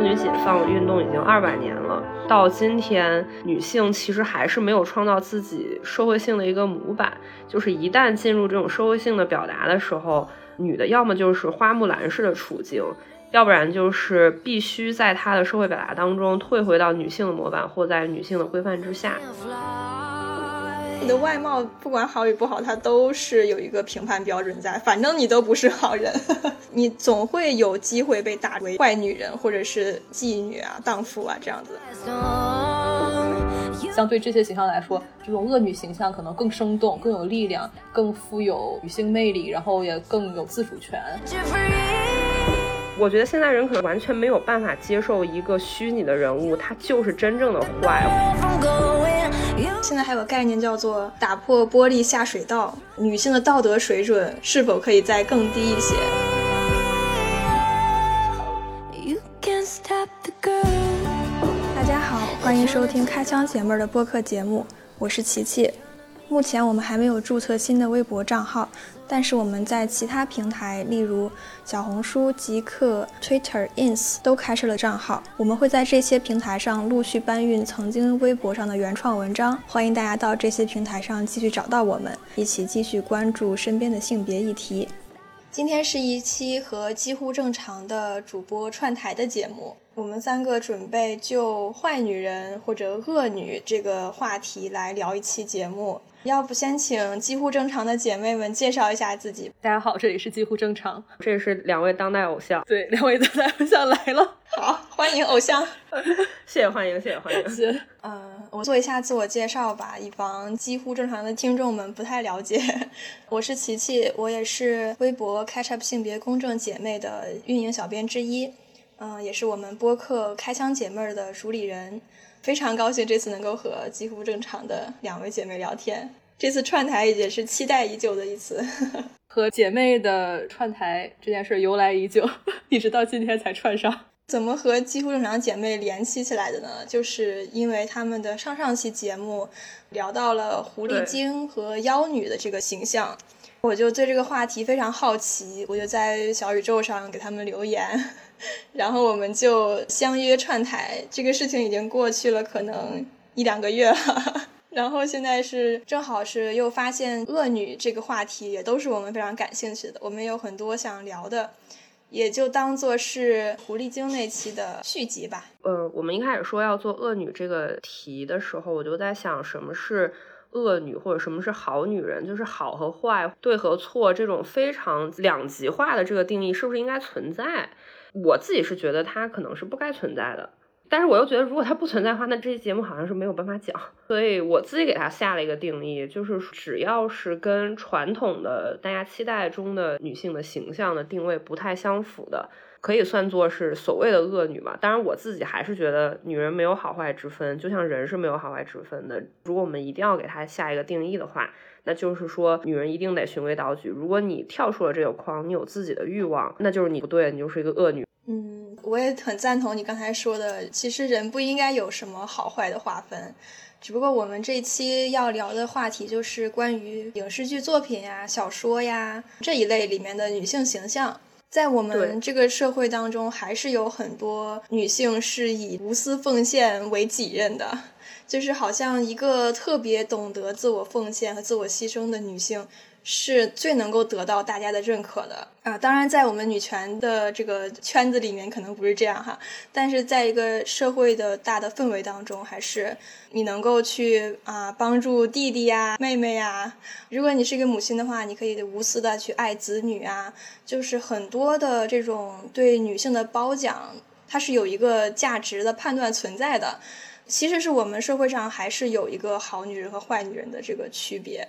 妇女解放运动已经二百年了，到今天，女性其实还是没有创造自己社会性的一个模板。就是一旦进入这种社会性的表达的时候，女的要么就是花木兰式的处境，要不然就是必须在她的社会表达当中退回到女性的模板或在女性的规范之下。你的外貌不管好与不好，它都是有一个评判标准在。反正你都不是好人，你总会有机会被打为坏女人，或者是妓女啊、荡妇啊这样子。相对这些形象来说，这种恶女形象可能更生动、更有力量、更富有女性魅力，然后也更有自主权。我觉得现在人可能完全没有办法接受一个虚拟的人物，他就是真正的坏。现在还有个概念叫做打破玻璃下水道，女性的道德水准是否可以再更低一些？大家好，欢迎收听开枪姐妹的播客节目，我是琪琪。目前我们还没有注册新的微博账号。但是我们在其他平台，例如小红书、极客、Twitter、Ins 都开设了账号。我们会在这些平台上陆续搬运曾经微博上的原创文章，欢迎大家到这些平台上继续找到我们，一起继续关注身边的性别议题。今天是一期和几乎正常的主播串台的节目，我们三个准备就坏女人或者恶女这个话题来聊一期节目。要不先请几乎正常的姐妹们介绍一下自己。大家好，这里是几乎正常，这是两位当代偶像。对，两位当代偶像来了，好，欢迎偶像，谢谢欢迎，谢谢欢迎。谢。嗯，我做一下自我介绍吧，以防几乎正常的听众们不太了解。我是琪琪，我也是微博 Catch Up 性别公正姐妹的运营小编之一，嗯，也是我们播客开箱姐妹的主理人。非常高兴这次能够和几乎正常的两位姐妹聊天，这次串台也是期待已久的一次。和姐妹的串台这件事由来已久，一直到今天才串上。怎么和几乎正常姐妹联系起来的呢？就是因为他们的上上期节目聊到了狐狸精和妖女的这个形象，我就对这个话题非常好奇，我就在小宇宙上给他们留言。然后我们就相约串台，这个事情已经过去了，可能一两个月了。然后现在是正好是又发现恶女这个话题，也都是我们非常感兴趣的。我们有很多想聊的，也就当做是狐狸精那期的续集吧。呃，我们一开始说要做恶女这个题的时候，我就在想，什么是恶女，或者什么是好女人？就是好和坏、对和错这种非常两极化的这个定义，是不是应该存在？我自己是觉得它可能是不该存在的，但是我又觉得如果它不存在的话，那这期节目好像是没有办法讲，所以我自己给它下了一个定义，就是只要是跟传统的大家期待中的女性的形象的定位不太相符的，可以算作是所谓的恶女吧。当然，我自己还是觉得女人没有好坏之分，就像人是没有好坏之分的。如果我们一定要给它下一个定义的话，那就是说女人一定得循规蹈矩。如果你跳出了这个框，你有自己的欲望，那就是你不对，你就是一个恶女。嗯，我也很赞同你刚才说的。其实人不应该有什么好坏的划分，只不过我们这期要聊的话题就是关于影视剧作品呀、小说呀这一类里面的女性形象。在我们这个社会当中，还是有很多女性是以无私奉献为己任的，就是好像一个特别懂得自我奉献和自我牺牲的女性。是最能够得到大家的认可的啊！当然，在我们女权的这个圈子里面，可能不是这样哈。但是，在一个社会的大的氛围当中，还是你能够去啊帮助弟弟呀、妹妹呀。如果你是一个母亲的话，你可以无私的去爱子女啊。就是很多的这种对女性的褒奖，它是有一个价值的判断存在的。其实是我们社会上还是有一个好女人和坏女人的这个区别。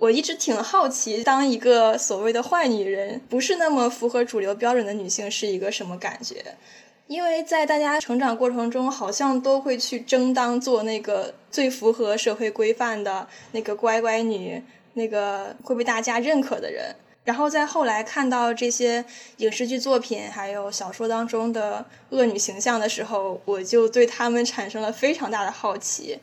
我一直挺好奇，当一个所谓的坏女人，不是那么符合主流标准的女性是一个什么感觉？因为在大家成长过程中，好像都会去争当做那个最符合社会规范的那个乖乖女，那个会被大家认可的人。然后在后来看到这些影视剧作品还有小说当中的恶女形象的时候，我就对他们产生了非常大的好奇。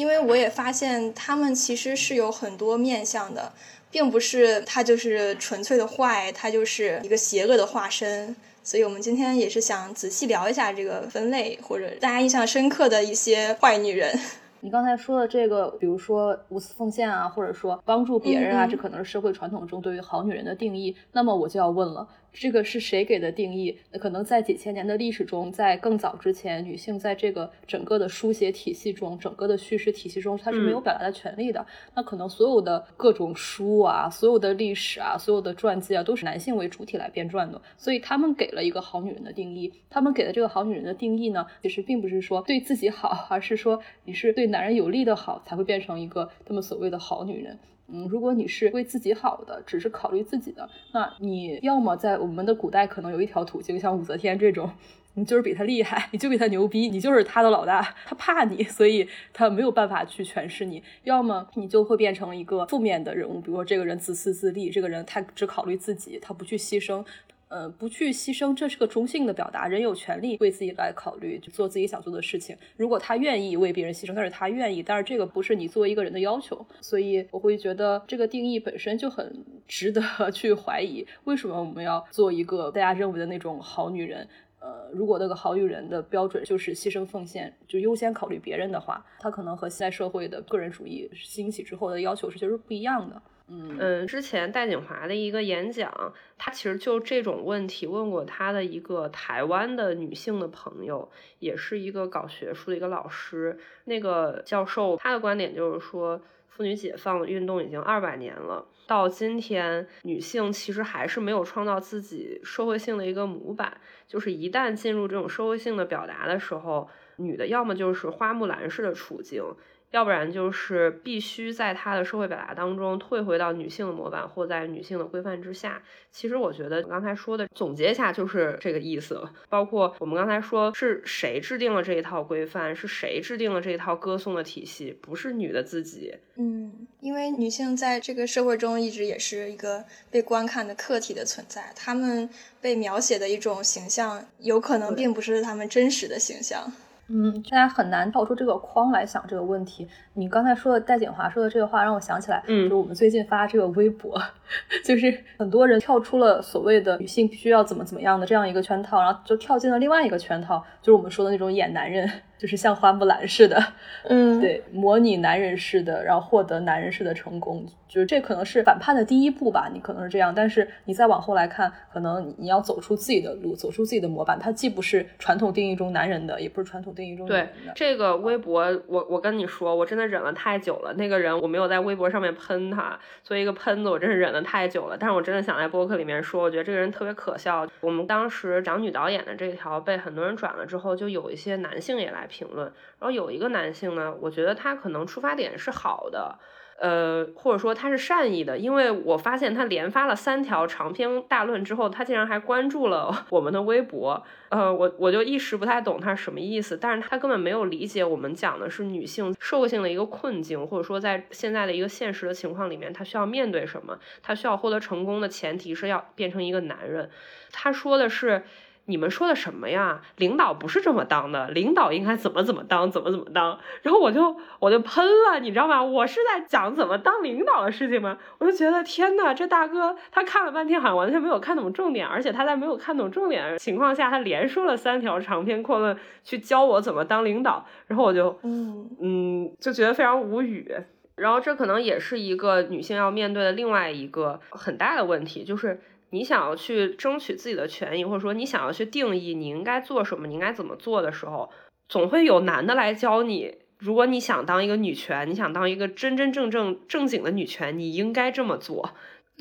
因为我也发现他们其实是有很多面相的，并不是她就是纯粹的坏，她就是一个邪恶的化身。所以我们今天也是想仔细聊一下这个分类，或者大家印象深刻的一些坏女人。你刚才说的这个，比如说无私奉献啊，或者说帮助别人啊，嗯嗯这可能是社会传统中对于好女人的定义。那么我就要问了，这个是谁给的定义？那可能在几千年的历史中，在更早之前，女性在这个整个的书写体系中，整个的叙事体系中，她是没有表达的权利的。那可能所有的各种书啊，所有的历史啊，所有的传记啊，都是男性为主体来编撰的，所以他们给了一个好女人的定义。他们给的这个好女人的定义呢，其实并不是说对自己好，而是说你是对男人有利的好，才会变成一个他们所谓的好女人。嗯，如果你是为自己好的，只是考虑自己的，那你要么在我们的古代可能有一条途径，像武则天这种，你就是比他厉害，你就比他牛逼，你就是他的老大，他怕你，所以他没有办法去诠释你；要么你就会变成一个负面的人物，比如说这个人自私自利，这个人他只考虑自己，他不去牺牲。呃，不去牺牲，这是个中性的表达。人有权利为自己来考虑，做自己想做的事情。如果他愿意为别人牺牲，那是他愿意，但是这个不是你作为一个人的要求。所以我会觉得这个定义本身就很值得 去怀疑，为什么我们要做一个大家认为的那种好女人？呃，如果那个好女人的标准就是牺牲奉献，就优先考虑别人的话，她可能和现在社会的个人主义兴起之后的要求是就是不一样的。嗯，之前戴锦华的一个演讲，他其实就这种问题问过他的一个台湾的女性的朋友，也是一个搞学术的一个老师。那个教授他的观点就是说，妇女解放运动已经二百年了，到今天女性其实还是没有创造自己社会性的一个模板，就是一旦进入这种社会性的表达的时候，女的要么就是花木兰式的处境。要不然就是必须在他的社会表达当中退回到女性的模板或在女性的规范之下。其实我觉得刚才说的总结一下就是这个意思了。包括我们刚才说是谁制定了这一套规范，是谁制定了这一套歌颂的体系，不是女的自己。嗯，因为女性在这个社会中一直也是一个被观看的客体的存在，她们被描写的一种形象，有可能并不是她们真实的形象。嗯，大家很难跳出这个框来想这个问题。你刚才说的戴锦华说的这个话，让我想起来，嗯就是我们最近发这个微博，就是很多人跳出了所谓的女性必须要怎么怎么样的这样一个圈套，然后就跳进了另外一个圈套，就是我们说的那种演男人，就是像花木兰似的，嗯，对，模拟男人似的，然后获得男人式的成功，就是这可能是反叛的第一步吧，你可能是这样，但是你再往后来看，可能你要走出自己的路，走出自己的模板，它既不是传统定义中男人的，也不是传统定义中女对人的。这个微博，我我跟你说，我真的忍了太久了。那个人我没有在微博上面喷他，作为一个喷子，我真是忍了太久了。但是我真的想在播客里面说，我觉得这个人特别可笑。我们当时长女导演的这条被很多人转了之后，就有一些男性也来评论。然后有一个男性呢，我觉得他可能出发点是好的。呃，或者说他是善意的，因为我发现他连发了三条长篇大论之后，他竟然还关注了 我们的微博。呃，我我就一时不太懂他是什么意思，但是他根本没有理解我们讲的是女性社会性的一个困境，或者说在现在的一个现实的情况里面，他需要面对什么，他需要获得成功的前提是要变成一个男人。他说的是。你们说的什么呀？领导不是这么当的，领导应该怎么怎么当，怎么怎么当。然后我就我就喷了，你知道吗？我是在讲怎么当领导的事情吗？我就觉得天呐，这大哥他看了半天，好像完全没有看懂重点，而且他在没有看懂重点的情况下，他连说了三条长篇阔论去教我怎么当领导。然后我就嗯嗯，就觉得非常无语。然后这可能也是一个女性要面对的另外一个很大的问题，就是。你想要去争取自己的权益，或者说你想要去定义你应该做什么，你应该怎么做的时候，总会有男的来教你。如果你想当一个女权，你想当一个真真正正正经的女权，你应该这么做。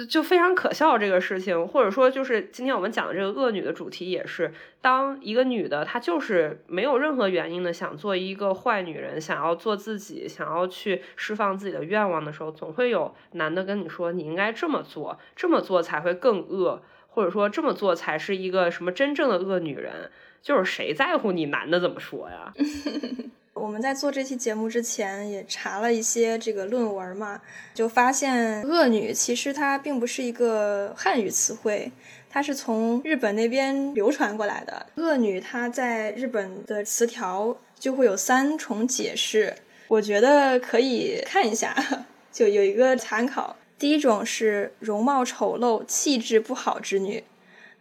就非常可笑这个事情，或者说就是今天我们讲的这个恶女的主题，也是当一个女的她就是没有任何原因的想做一个坏女人，想要做自己，想要去释放自己的愿望的时候，总会有男的跟你说你应该这么做，这么做才会更恶，或者说这么做才是一个什么真正的恶女人。就是谁在乎你男的怎么说呀？我们在做这期节目之前也查了一些这个论文嘛，就发现“恶女”其实它并不是一个汉语词汇，它是从日本那边流传过来的。“恶女”它在日本的词条就会有三重解释，我觉得可以看一下，就有一个参考。第一种是容貌丑陋、气质不好之女；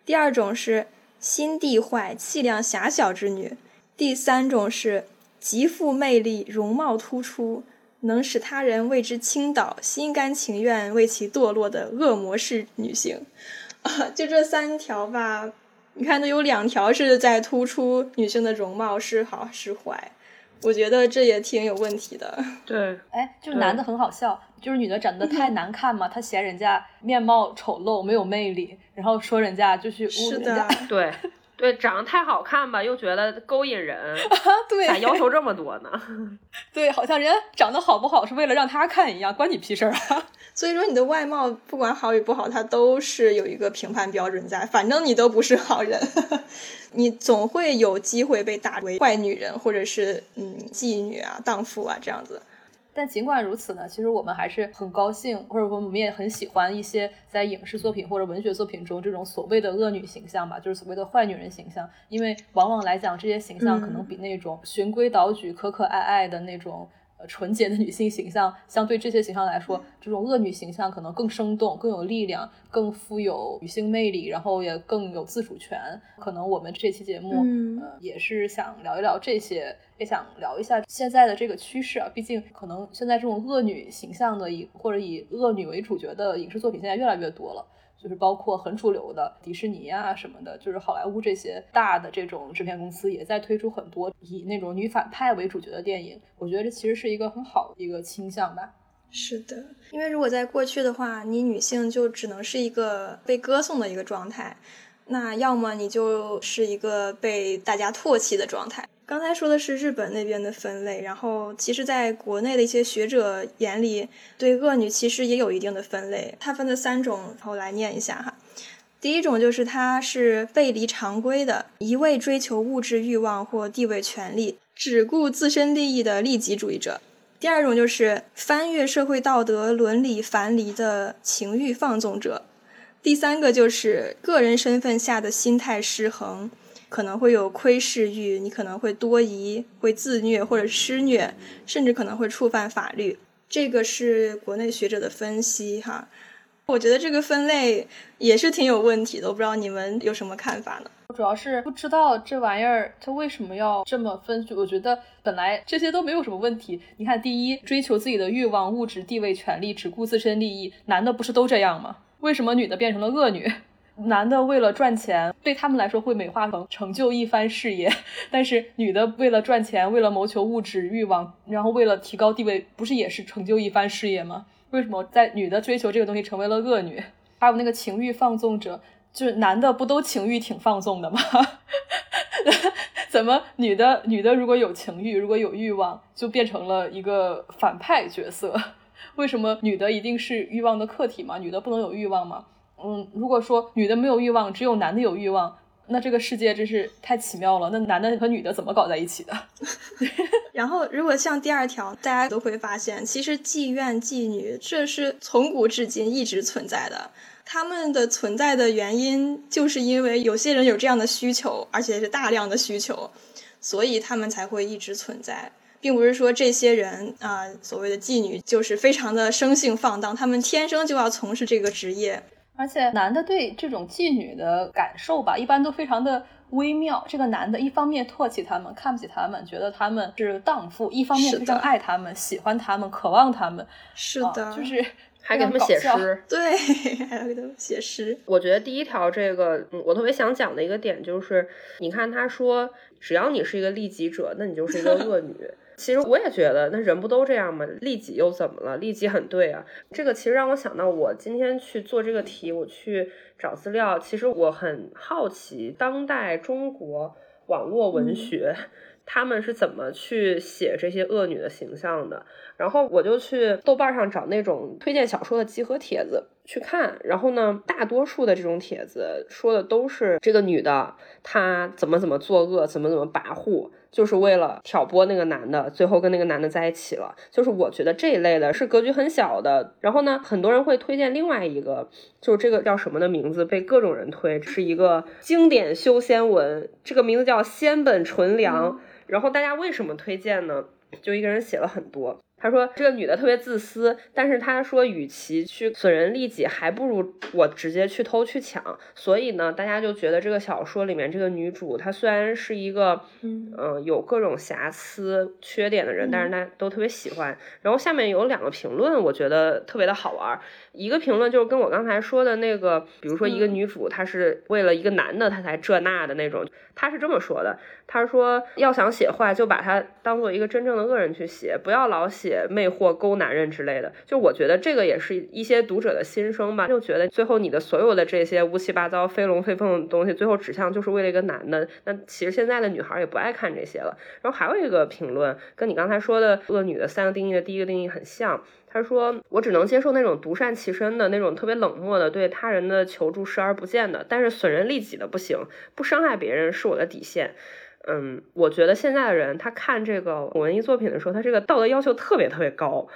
第二种是心地坏、气量狭小之女；第三种是极富魅力、容貌突出。能使他人为之倾倒、心甘情愿为其堕落的恶魔式女性，啊，就这三条吧。你看，都有两条是在突出女性的容貌是好是坏，我觉得这也挺有问题的。对，哎，就是男的很好笑，就是女的长得太难看嘛，他嫌人家面貌丑陋没有魅力，然后说人家就去是的，对。对，长得太好看吧，又觉得勾引人，对，咋要求这么多呢？对，好像人家长得好不好是为了让他看一样，关你屁事儿啊！所以说你的外貌不管好与不好，它都是有一个评判标准在，反正你都不是好人，你总会有机会被打为坏女人，或者是嗯妓女啊、荡妇啊这样子。但尽管如此呢，其实我们还是很高兴，或者说我们也很喜欢一些在影视作品或者文学作品中这种所谓的恶女形象吧，就是所谓的坏女人形象。因为往往来讲，这些形象可能比那种循规蹈矩、可可爱爱的那种。呃，纯洁的女性形象，相对这些形象来说，这种恶女形象可能更生动、更有力量、更富有女性魅力，然后也更有自主权。可能我们这期节目，呃，也是想聊一聊这些，也想聊一下现在的这个趋势啊。毕竟，可能现在这种恶女形象的以或者以恶女为主角的影视作品现在越来越多了。就是包括很主流的迪士尼啊什么的，就是好莱坞这些大的这种制片公司也在推出很多以那种女反派为主角的电影。我觉得这其实是一个很好的一个倾向吧。是的，因为如果在过去的话，你女性就只能是一个被歌颂的一个状态，那要么你就是一个被大家唾弃的状态。刚才说的是日本那边的分类，然后其实在国内的一些学者眼里，对恶女其实也有一定的分类。它分的三种，我来念一下哈。第一种就是她是背离常规的，一味追求物质欲望或地位权利，只顾自身利益的利己主义者。第二种就是翻越社会道德伦理樊篱的情欲放纵者。第三个就是个人身份下的心态失衡。可能会有窥视欲，你可能会多疑，会自虐或者施虐，甚至可能会触犯法律。这个是国内学者的分析哈，我觉得这个分类也是挺有问题的，我不知道你们有什么看法呢？我主要是不知道这玩意儿它为什么要这么分。我觉得本来这些都没有什么问题。你看，第一，追求自己的欲望、物质、地位、权利，只顾自身利益，男的不是都这样吗？为什么女的变成了恶女？男的为了赚钱，对他们来说会美化成成就一番事业，但是女的为了赚钱，为了谋求物质欲望，然后为了提高地位，不是也是成就一番事业吗？为什么在女的追求这个东西成为了恶女？还有那个情欲放纵者，就是男的不都情欲挺放纵的吗？怎么女的女的如果有情欲，如果有欲望，就变成了一个反派角色？为什么女的一定是欲望的客体吗？女的不能有欲望吗？嗯，如果说女的没有欲望，只有男的有欲望，那这个世界真是太奇妙了。那男的和女的怎么搞在一起的？然后，如果像第二条，大家都会发现，其实妓院、妓女这是从古至今一直存在的。他们的存在的原因，就是因为有些人有这样的需求，而且是大量的需求，所以他们才会一直存在，并不是说这些人啊，所谓的妓女就是非常的生性放荡，他们天生就要从事这个职业。而且男的对这种妓女的感受吧，一般都非常的微妙。这个男的一方面唾弃他们，看不起他们，觉得他们是荡妇；一方面非常爱他们，喜欢他们，渴望他们。是的，就是还给他们写诗。对，还要给他们写诗。我觉得第一条这个，我特别想讲的一个点就是，你看他说，只要你是一个利己者，那你就是一个 恶女。其实我也觉得，那人不都这样吗？利己又怎么了？利己很对啊。这个其实让我想到，我今天去做这个题，我去找资料。其实我很好奇，当代中国网络文学他们是怎么去写这些恶女的形象的。然后我就去豆瓣上找那种推荐小说的集合帖子去看。然后呢，大多数的这种帖子说的都是这个女的她怎么怎么作恶，怎么怎么跋扈。就是为了挑拨那个男的，最后跟那个男的在一起了。就是我觉得这一类的是格局很小的。然后呢，很多人会推荐另外一个，就是这个叫什么的名字被各种人推，是一个经典修仙文，这个名字叫仙本纯良。然后大家为什么推荐呢？就一个人写了很多，他说这个女的特别自私，但是他说与其去损人利己，还不如我直接去偷去抢。所以呢，大家就觉得这个小说里面这个女主，她虽然是一个嗯有各种瑕疵缺点的人，但是大家都特别喜欢。然后下面有两个评论，我觉得特别的好玩。一个评论就是跟我刚才说的那个，比如说一个女主，她是为了一个男的，她才这那的那种。她是这么说的，她说要想写坏，就把她当做一个真正的恶人去写，不要老写魅惑勾男人之类的。就我觉得这个也是一些读者的心声吧，就觉得最后你的所有的这些乌七八糟、飞龙飞凤的东西，最后指向就是为了一个男的。那其实现在的女孩也不爱看这些了。然后还有一个评论，跟你刚才说的恶女的三个定义的第一个定义很像。他说：“我只能接受那种独善其身的那种特别冷漠的，对他人的求助视而不见的，但是损人利己的不行，不伤害别人是我的底线。”嗯，我觉得现在的人他看这个文艺作品的时候，他这个道德要求特别特别高。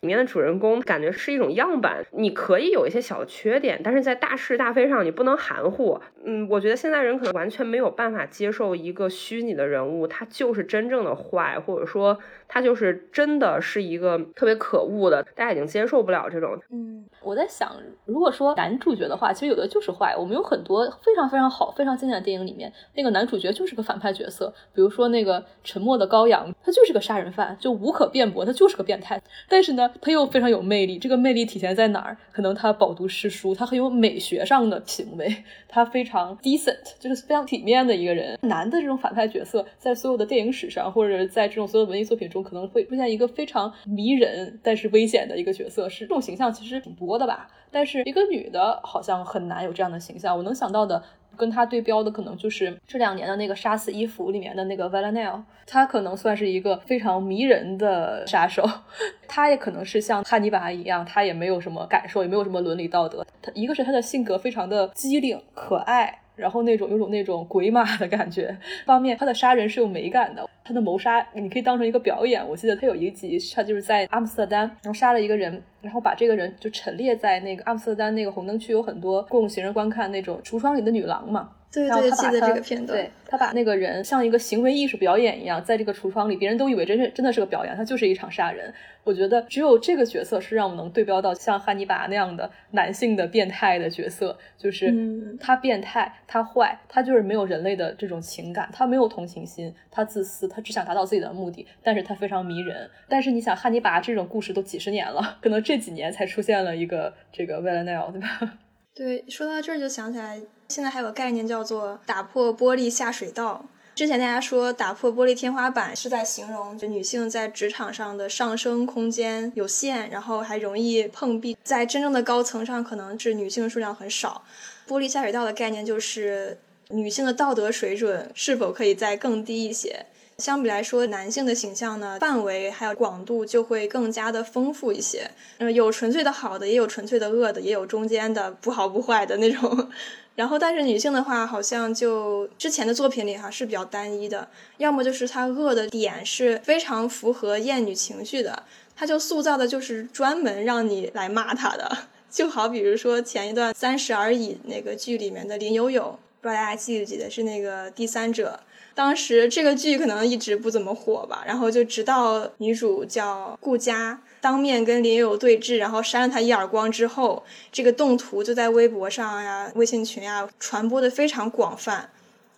里面的主人公感觉是一种样板，你可以有一些小缺点，但是在大是大非上你不能含糊。嗯，我觉得现在人可能完全没有办法接受一个虚拟的人物，他就是真正的坏，或者说他就是真的是一个特别可恶的，大家已经接受不了这种。嗯，我在想，如果说男主角的话，其实有的就是坏。我们有很多非常非常好、非常经典的电影里面，那个男主角就是个反派角色，比如说那个《沉默的羔羊》，他就是个杀人犯，就无可辩驳，他就是个变态。但是呢。他又非常有魅力，这个魅力体现在哪儿？可能他饱读诗书，他很有美学上的品味，他非常 decent，就是非常体面的一个人。男的这种反派角色，在所有的电影史上，或者在这种所有文艺作品中，可能会出现一个非常迷人但是危险的一个角色，是这种形象其实挺多的吧？但是一个女的，好像很难有这样的形象。我能想到的。跟他对标的可能就是这两年的那个《杀死伊芙》里面的那个 v a l e n e l 他可能算是一个非常迷人的杀手，他也可能是像汉尼拔一样，他也没有什么感受，也没有什么伦理道德。他一个是他的性格非常的机灵可爱。然后那种有种那种鬼马的感觉，方面他的杀人是有美感的，他的谋杀你可以当成一个表演。我记得他有一集，他就是在阿姆斯特丹，然后杀了一个人，然后把这个人就陈列在那个阿姆斯特丹那个红灯区，有很多供行人观看那种橱窗里的女郎嘛。对对，记得这个片段。对他把那个人像一个行为艺术表演一样，在这个橱窗里，别人都以为真是真的是个表演，他就是一场杀人。我觉得只有这个角色是让我们能对标到像汉尼拔那样的男性的变态的角色，就是他变态，他坏，他就是没有人类的这种情感，他没有同情心，他自私，他只想达到自己的目的，但是他非常迷人。但是你想，汉尼拔这种故事都几十年了，可能这几年才出现了一个这个 Villanelle，对吧？对，说到这儿就想起来。现在还有个概念叫做打破玻璃下水道。之前大家说打破玻璃天花板是在形容就女性在职场上的上升空间有限，然后还容易碰壁，在真正的高层上可能是女性数量很少。玻璃下水道的概念就是女性的道德水准是否可以再更低一些。相比来说，男性的形象呢，范围还有广度就会更加的丰富一些。嗯，有纯粹的好的，也有纯粹的恶的，也有中间的不好不坏的那种。然后，但是女性的话，好像就之前的作品里哈是比较单一的，要么就是她恶的点是非常符合厌女情绪的，她就塑造的就是专门让你来骂她的。就好比如说前一段《三十而已》那个剧里面的林有有，不知道大家记不记得是那个第三者。当时这个剧可能一直不怎么火吧，然后就直到女主叫顾佳当面跟林有对峙，然后扇了他一耳光之后，这个动图就在微博上呀、微信群呀传播的非常广泛，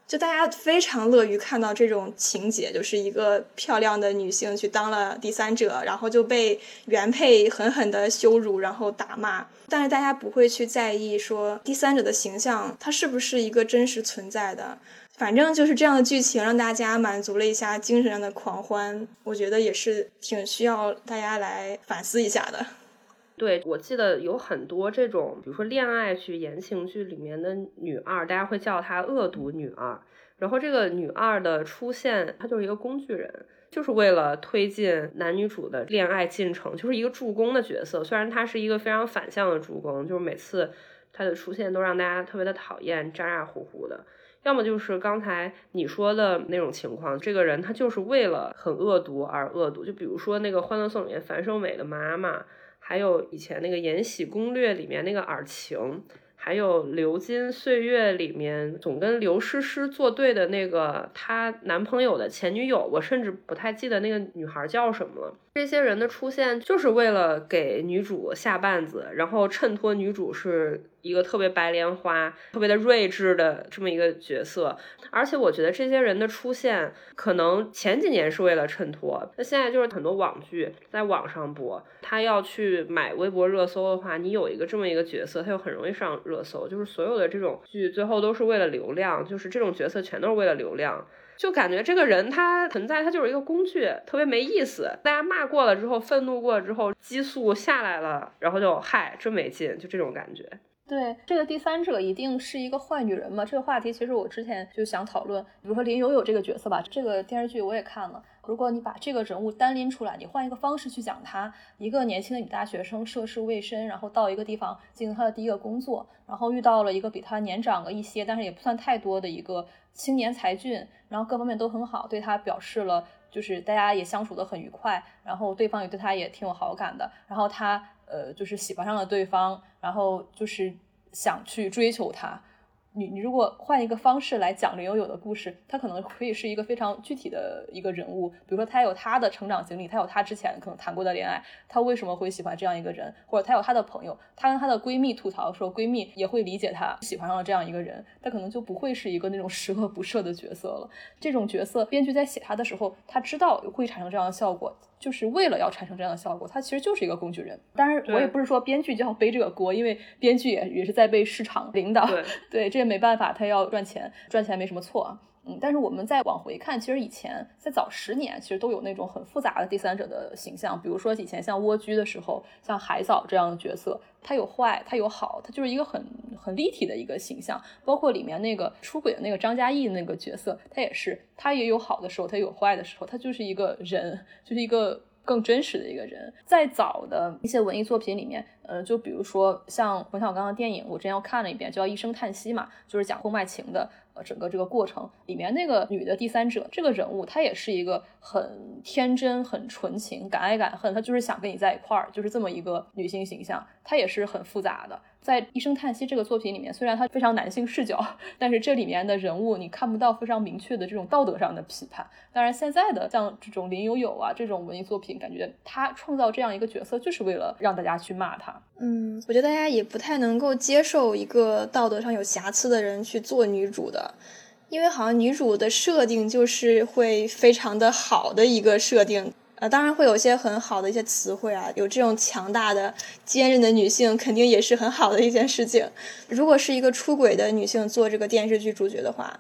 就大家非常乐于看到这种情节，就是一个漂亮的女性去当了第三者，然后就被原配狠狠的羞辱，然后打骂，但是大家不会去在意说第三者的形象，它是不是一个真实存在的。反正就是这样的剧情，让大家满足了一下精神上的狂欢，我觉得也是挺需要大家来反思一下的。对，我记得有很多这种，比如说恋爱剧、言情剧里面的女二，大家会叫她恶毒女二。然后这个女二的出现，她就是一个工具人，就是为了推进男女主的恋爱进程，就是一个助攻的角色。虽然她是一个非常反向的助攻，就是每次她的出现都让大家特别的讨厌，咋咋呼呼的。要么就是刚才你说的那种情况，这个人他就是为了很恶毒而恶毒。就比如说那个《欢乐颂》里面樊胜美的妈妈，还有以前那个《延禧攻略》里面那个尔晴，还有《流金岁月》里面总跟刘诗诗作对的那个她男朋友的前女友，我甚至不太记得那个女孩叫什么了。这些人的出现就是为了给女主下绊子，然后衬托女主是一个特别白莲花、特别的睿智的这么一个角色。而且我觉得这些人的出现，可能前几年是为了衬托，那现在就是很多网剧在网上播，他要去买微博热搜的话，你有一个这么一个角色，他就很容易上热搜。就是所有的这种剧最后都是为了流量，就是这种角色全都是为了流量。就感觉这个人他存在，他就是一个工具，特别没意思。大家骂过了之后，愤怒过之后，激素下来了，然后就嗨，真没劲，就这种感觉。对，这个第三者一定是一个坏女人吗？这个话题其实我之前就想讨论，比如说林有有这个角色吧，这个电视剧我也看了。如果你把这个人物单拎出来，你换一个方式去讲他，一个年轻的女大学生涉世未深，然后到一个地方进行她的第一个工作，然后遇到了一个比她年长了一些，但是也不算太多的一个青年才俊，然后各方面都很好，对她表示了就是大家也相处的很愉快，然后对方也对她也挺有好感的，然后她呃就是喜欢上了对方，然后就是想去追求他。你你如果换一个方式来讲林有有的故事，他可能可以是一个非常具体的一个人物，比如说他有他的成长经历，他有他之前可能谈过的恋爱，他为什么会喜欢这样一个人，或者他有他的朋友，他跟他的闺蜜吐槽说闺蜜也会理解他喜欢上了这样一个人，他可能就不会是一个那种十恶不赦的角色了。这种角色编剧在写他的时候，他知道会产生这样的效果。就是为了要产生这样的效果，他其实就是一个工具人。当然，我也不是说编剧就要背这个锅，因为编剧也也是在被市场领导。对，这也没办法，他要赚钱，赚钱没什么错啊。嗯，但是我们再往回看，其实以前在早十年，其实都有那种很复杂的第三者的形象。比如说以前像蜗居的时候，像海藻这样的角色，他有坏，他有好，他就是一个很很立体的一个形象。包括里面那个出轨的那个张嘉译那个角色，他也是，他也有好的时候，他有坏的时候，他就是一个人，就是一个。更真实的一个人，在早的一些文艺作品里面，呃，就比如说像冯小刚的电影，我之前要看了一遍，叫《一声叹息》嘛，就是讲婚外情的，呃，整个这个过程里面那个女的第三者这个人物，她也是一个很天真、很纯情、敢爱敢恨，她就是想跟你在一块儿，就是这么一个女性形象，她也是很复杂的。在《一声叹息》这个作品里面，虽然它非常男性视角，但是这里面的人物你看不到非常明确的这种道德上的批判。当然，现在的像这种林有有啊这种文艺作品，感觉他创造这样一个角色，就是为了让大家去骂他。嗯，我觉得大家也不太能够接受一个道德上有瑕疵的人去做女主的，因为好像女主的设定就是会非常的好的一个设定。呃，当然会有一些很好的一些词汇啊，有这种强大的、坚韧的女性，肯定也是很好的一件事情。如果是一个出轨的女性做这个电视剧主角的话，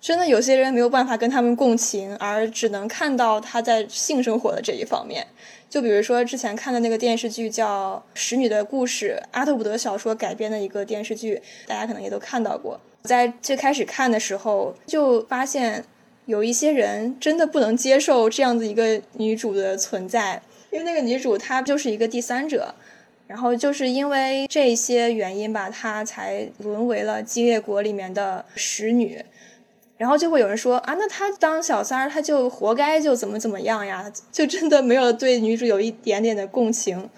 真的有些人没有办法跟他们共情，而只能看到她在性生活的这一方面。就比如说之前看的那个电视剧叫《使女的故事》，阿特伍德小说改编的一个电视剧，大家可能也都看到过。在最开始看的时候，就发现。有一些人真的不能接受这样子一个女主的存在，因为那个女主她就是一个第三者，然后就是因为这些原因吧，她才沦为了激烈国里面的使女，然后就会有人说啊，那她当小三儿，她就活该就怎么怎么样呀，就真的没有对女主有一点点的共情。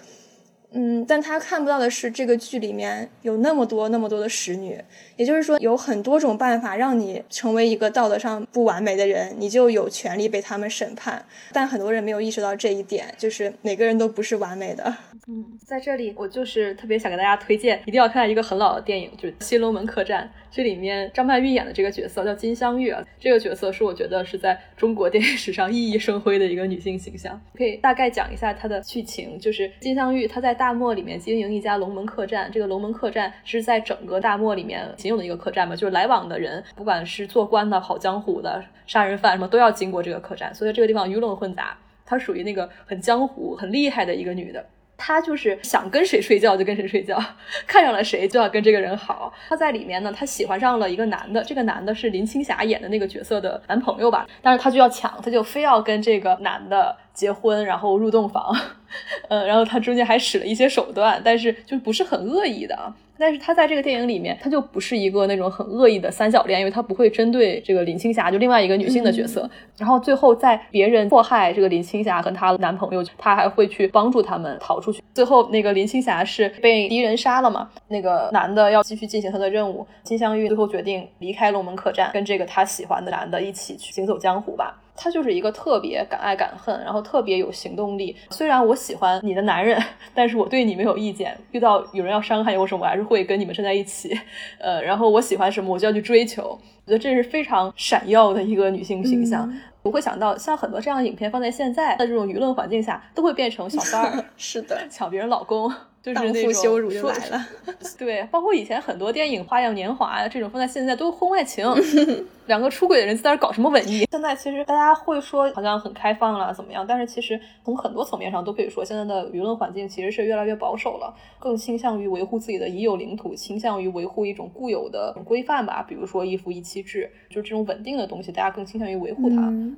嗯，但他看不到的是，这个剧里面有那么多那么多的使女，也就是说，有很多种办法让你成为一个道德上不完美的人，你就有权利被他们审判。但很多人没有意识到这一点，就是每个人都不是完美的。嗯，在这里我就是特别想给大家推荐，一定要看一个很老的电影，就是《新龙门客栈》。这里面张曼玉演的这个角色叫金镶玉，这个角色是我觉得是在中国电影史上熠熠生辉的一个女性形象。可以大概讲一下她的剧情，就是金镶玉她在大漠里面经营一家龙门客栈，这个龙门客栈是在整个大漠里面仅有的一个客栈嘛，就是来往的人，不管是做官的、跑江湖的、杀人犯什么，都要经过这个客栈，所以这个地方鱼龙混杂。她属于那个很江湖、很厉害的一个女的。她就是想跟谁睡觉就跟谁睡觉，看上了谁就要跟这个人好。她在里面呢，她喜欢上了一个男的，这个男的是林青霞演的那个角色的男朋友吧，但是她就要抢，她就非要跟这个男的结婚，然后入洞房，呃，然后她中间还使了一些手段，但是就不是很恶意的。但是他在这个电影里面，他就不是一个那种很恶意的三角恋，因为他不会针对这个林青霞，就另外一个女性的角色。然后最后在别人迫害这个林青霞和她男朋友，他还会去帮助他们逃出去。最后那个林青霞是被敌人杀了嘛？那个男的要继续进行他的任务，金镶玉最后决定离开龙门客栈，跟这个他喜欢的男的一起去行走江湖吧。他就是一个特别敢爱敢恨，然后特别有行动力。虽然我喜欢你的男人，但是我对你没有意见。遇到有人要伤害我什么，我还是会跟你们站在一起。呃，然后我喜欢什么，我就要去追求。我觉得这是非常闪耀的一个女性形象。我会想到，像很多这样的影片放在现在的这种舆论环境下，都会变成小三儿，是的，抢别人老公。就是那种羞辱就来了，对，包括以前很多电影《花样年华》呀，这种放在现在都是婚外情，两个出轨的人在那搞什么文艺？现在其实大家会说好像很开放了怎么样？但是其实从很多层面上都可以说，现在的舆论环境其实是越来越保守了，更倾向于维护自己的已有领土，倾向于维护一种固有的规范吧，比如说一夫一妻制，就是这种稳定的东西，大家更倾向于维护它。嗯，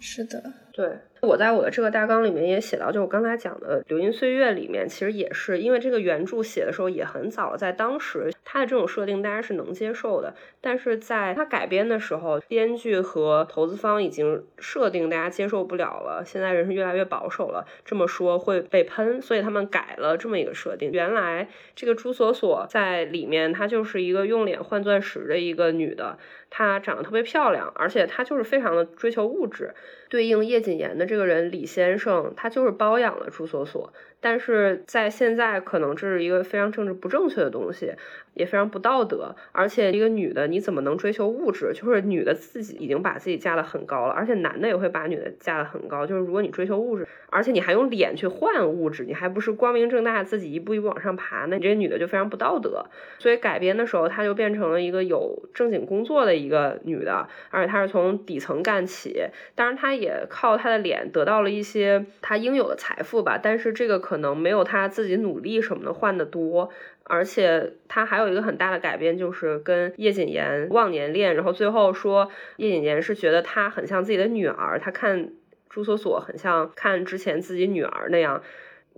是的，对。我在我的这个大纲里面也写到，就我刚才讲的《流金岁月》里面，其实也是因为这个原著写的时候也很早，在当时它的这种设定大家是能接受的，但是在它改编的时候，编剧和投资方已经设定大家接受不了了。现在人是越来越保守了，这么说会被喷，所以他们改了这么一个设定。原来这个朱锁锁在里面，她就是一个用脸换钻石的一个女的。她长得特别漂亮，而且她就是非常的追求物质。对应叶谨言的这个人李先生，他就是包养了朱锁锁。但是在现在，可能这是一个非常政治不正确的东西，也非常不道德。而且一个女的，你怎么能追求物质？就是女的自己已经把自己架得很高了，而且男的也会把女的架得很高。就是如果你追求物质，而且你还用脸去换物质，你还不是光明正大自己一步一步往上爬，那你这个女的就非常不道德。所以改编的时候，她就变成了一个有正经工作的一个女的，而且她是从底层干起。当然，她也靠她的脸得到了一些她应有的财富吧。但是这个。可能没有他自己努力什么的换的多，而且他还有一个很大的改变，就是跟叶谨言忘年恋，然后最后说叶谨言是觉得他很像自己的女儿，他看朱锁锁很像看之前自己女儿那样。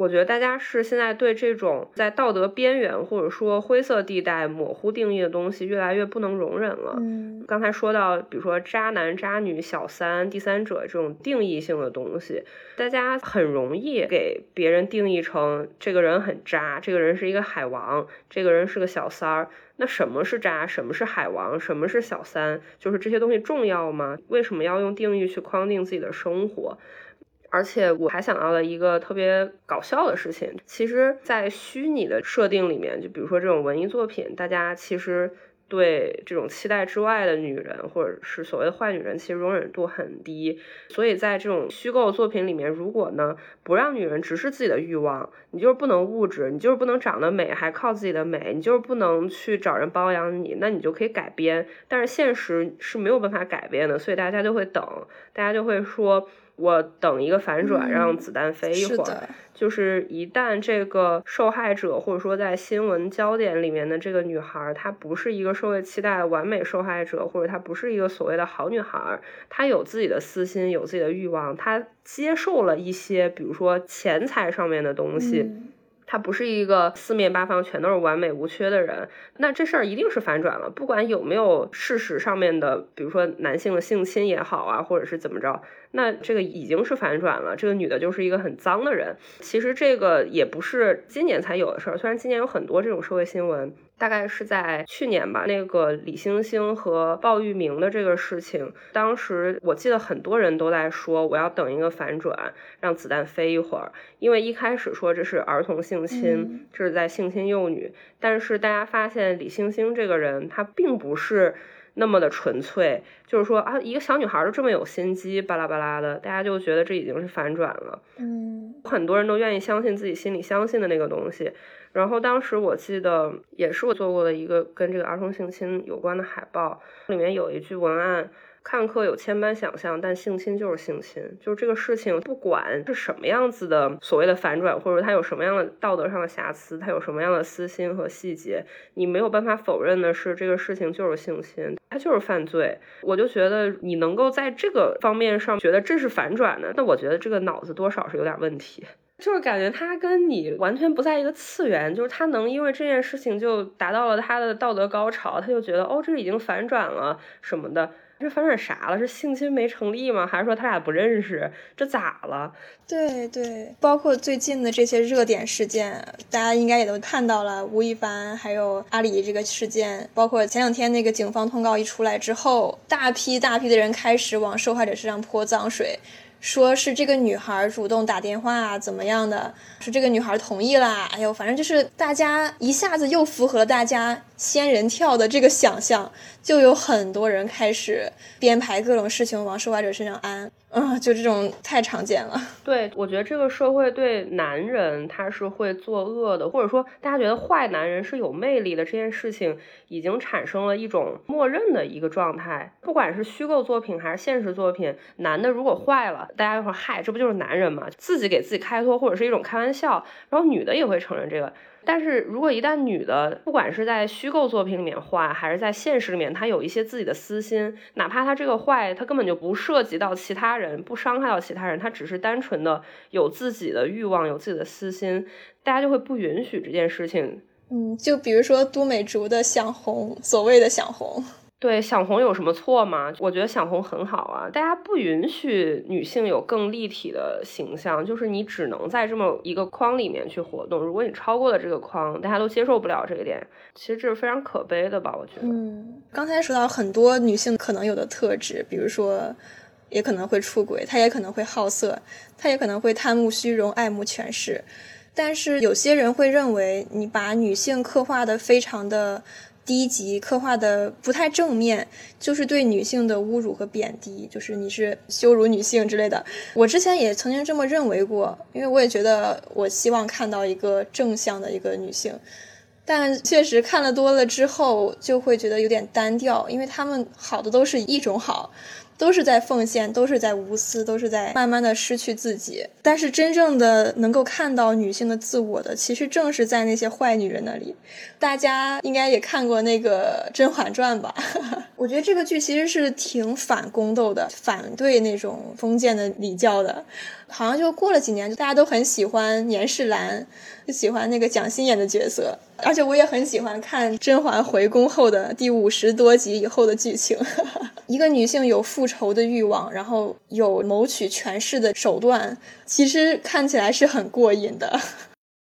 我觉得大家是现在对这种在道德边缘或者说灰色地带模糊定义的东西越来越不能容忍了。嗯，刚才说到，比如说渣男、渣女、小三、第三者这种定义性的东西，大家很容易给别人定义成这个人很渣，这个人是一个海王，这个人是个小三儿。那什么是渣？什么是海王？什么是小三？就是这些东西重要吗？为什么要用定义去框定自己的生活？而且我还想到了一个特别搞笑的事情，其实，在虚拟的设定里面，就比如说这种文艺作品，大家其实对这种期待之外的女人，或者是所谓的坏女人，其实容忍度很低。所以在这种虚构作品里面，如果呢不让女人直视自己的欲望，你就是不能物质，你就是不能长得美还靠自己的美，你就是不能去找人包养你，那你就可以改编。但是现实是没有办法改变的，所以大家就会等，大家就会说。我等一个反转，让子弹飞一会儿。就是一旦这个受害者，或者说在新闻焦点里面的这个女孩，她不是一个社会期待的完美受害者，或者她不是一个所谓的好女孩，她有自己的私心，有自己的欲望，她接受了一些，比如说钱财上面的东西。他不是一个四面八方全都是完美无缺的人，那这事儿一定是反转了。不管有没有事实上面的，比如说男性的性侵也好啊，或者是怎么着，那这个已经是反转了。这个女的就是一个很脏的人。其实这个也不是今年才有的事儿，虽然今年有很多这种社会新闻。大概是在去年吧，那个李星星和鲍玉明的这个事情，当时我记得很多人都在说，我要等一个反转，让子弹飞一会儿，因为一开始说这是儿童性侵，这是在性侵幼女，但是大家发现李星星这个人，他并不是那么的纯粹，就是说啊，一个小女孩都这么有心机，巴拉巴拉的，大家就觉得这已经是反转了，嗯，很多人都愿意相信自己心里相信的那个东西。然后当时我记得也是我做过的一个跟这个儿童性侵有关的海报，里面有一句文案：看客有千般想象，但性侵就是性侵，就是这个事情不管是什么样子的所谓的反转，或者他有什么样的道德上的瑕疵，他有什么样的私心和细节，你没有办法否认的是这个事情就是性侵，它就是犯罪。我就觉得你能够在这个方面上觉得这是反转的，那我觉得这个脑子多少是有点问题。就是感觉他跟你完全不在一个次元，就是他能因为这件事情就达到了他的道德高潮，他就觉得哦，这已经反转了什么的。这反转啥了？是性侵没成立吗？还是说他俩不认识？这咋了？对对，包括最近的这些热点事件，大家应该也都看到了，吴亦凡还有阿里这个事件，包括前两天那个警方通告一出来之后，大批大批的人开始往受害者身上泼脏水。说是这个女孩主动打电话怎么样的？是这个女孩同意啦？哎呦，反正就是大家一下子又符合了大家仙人跳的这个想象，就有很多人开始编排各种事情往受害者身上安。啊，就这种太常见了。对，我觉得这个社会对男人他是会作恶的，或者说大家觉得坏男人是有魅力的这件事情，已经产生了一种默认的一个状态。不管是虚构作品还是现实作品，男的如果坏了，大家就说嗨，这不就是男人吗？自己给自己开脱，或者是一种开玩笑。然后女的也会承认这个。但是如果一旦女的，不管是在虚构作品里面坏，还是在现实里面，她有一些自己的私心，哪怕她这个坏，她根本就不涉及到其他人，不伤害到其他人，她只是单纯的有自己的欲望，有自己的私心，大家就会不允许这件事情。嗯，就比如说都美竹的想红，所谓的想红。对，想红有什么错吗？我觉得想红很好啊。大家不允许女性有更立体的形象，就是你只能在这么一个框里面去活动。如果你超过了这个框，大家都接受不了这一点，其实这是非常可悲的吧？我觉得。嗯，刚才说到很多女性可能有的特质，比如说，也可能会出轨，她也可能会好色，她也可能会贪慕虚荣、爱慕权势。但是有些人会认为，你把女性刻画的非常的。低级刻画的不太正面，就是对女性的侮辱和贬低，就是你是羞辱女性之类的。我之前也曾经这么认为过，因为我也觉得我希望看到一个正向的一个女性，但确实看了多了之后，就会觉得有点单调，因为他们好的都是一种好。都是在奉献，都是在无私，都是在慢慢的失去自己。但是真正的能够看到女性的自我的，其实正是在那些坏女人那里。大家应该也看过那个《甄嬛传》吧？我觉得这个剧其实是挺反宫斗的，反对那种封建的礼教的。好像就过了几年，就大家都很喜欢年世兰，就喜欢那个蒋欣演的角色。而且我也很喜欢看甄嬛回宫后的第五十多集以后的剧情。一个女性有复仇的欲望，然后有谋取权势的手段，其实看起来是很过瘾的。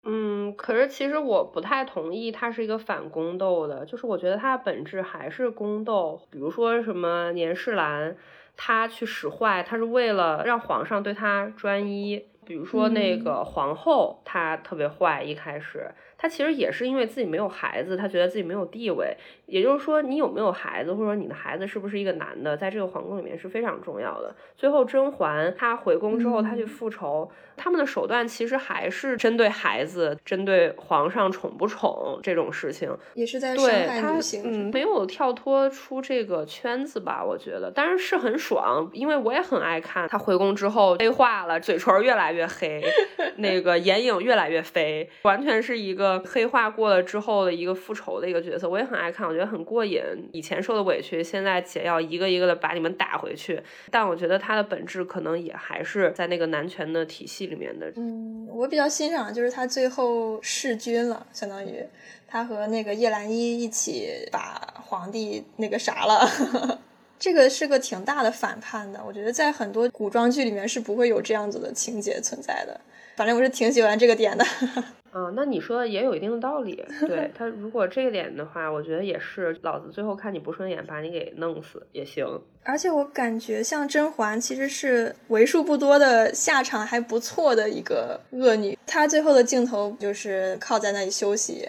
嗯，可是其实我不太同意，它是一个反宫斗的，就是我觉得它的本质还是宫斗。比如说什么年世兰，她去使坏，他是为了让皇上对他专一。比如说那个皇后，她特别坏，一开始。他其实也是因为自己没有孩子，他觉得自己没有地位。也就是说，你有没有孩子，或者说你的孩子是不是一个男的，在这个皇宫里面是非常重要的。最后，甄嬛她回宫之后，她去复仇，他们的手段其实还是针对孩子，针对皇上宠不宠这种事情，也是在伤害女性。嗯，没有跳脱出这个圈子吧？我觉得，但是是很爽，因为我也很爱看她回宫之后黑化了，嘴唇越来越黑，那个眼影越来越飞，完全是一个。黑化过了之后的一个复仇的一个角色，我也很爱看，我觉得很过瘾。以前受的委屈，现在姐要一个一个的把你们打回去。但我觉得他的本质可能也还是在那个男权的体系里面的。嗯，我比较欣赏就是他最后弑君了，相当于他和那个叶澜依一起把皇帝那个啥了。这个是个挺大的反叛的，我觉得在很多古装剧里面是不会有这样子的情节存在的。反正我是挺喜欢这个点的。啊，那你说的也有一定的道理。对 他，如果这一点的话，我觉得也是，老子最后看你不顺眼，把你给弄死也行。而且我感觉像甄嬛其实是为数不多的下场还不错的一个恶女。她最后的镜头就是靠在那里休息。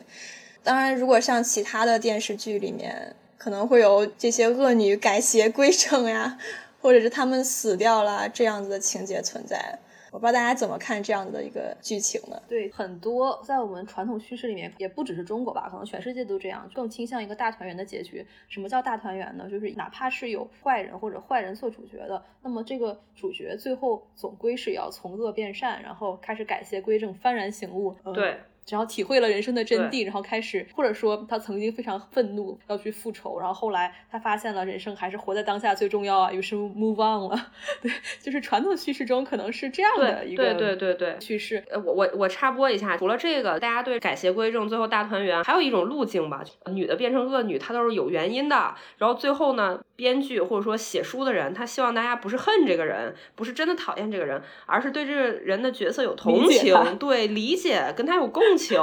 当然，如果像其他的电视剧里面，可能会有这些恶女改邪归正呀，或者是她们死掉了这样子的情节存在。我不知道大家怎么看这样的一个剧情呢？对，很多在我们传统叙事里面，也不只是中国吧，可能全世界都这样，更倾向一个大团圆的结局。什么叫大团圆呢？就是哪怕是有坏人或者坏人做主角的，那么这个主角最后总归是要从恶变善，然后开始改邪归正，幡然醒悟。嗯对。然后体会了人生的真谛，然后开始，或者说他曾经非常愤怒要去复仇，然后后来他发现了人生还是活在当下最重要啊，于是 move on 了。对，就是传统叙事中可能是这样的一个对对对对叙事。呃，我我我插播一下，除了这个，大家对改邪归正最后大团圆还有一种路径吧，女的变成恶女，她都是有原因的。然后最后呢，编剧或者说写书的人，他希望大家不是恨这个人，不是真的讨厌这个人，而是对这个人的角色有同情，对理解，跟他有共。共情，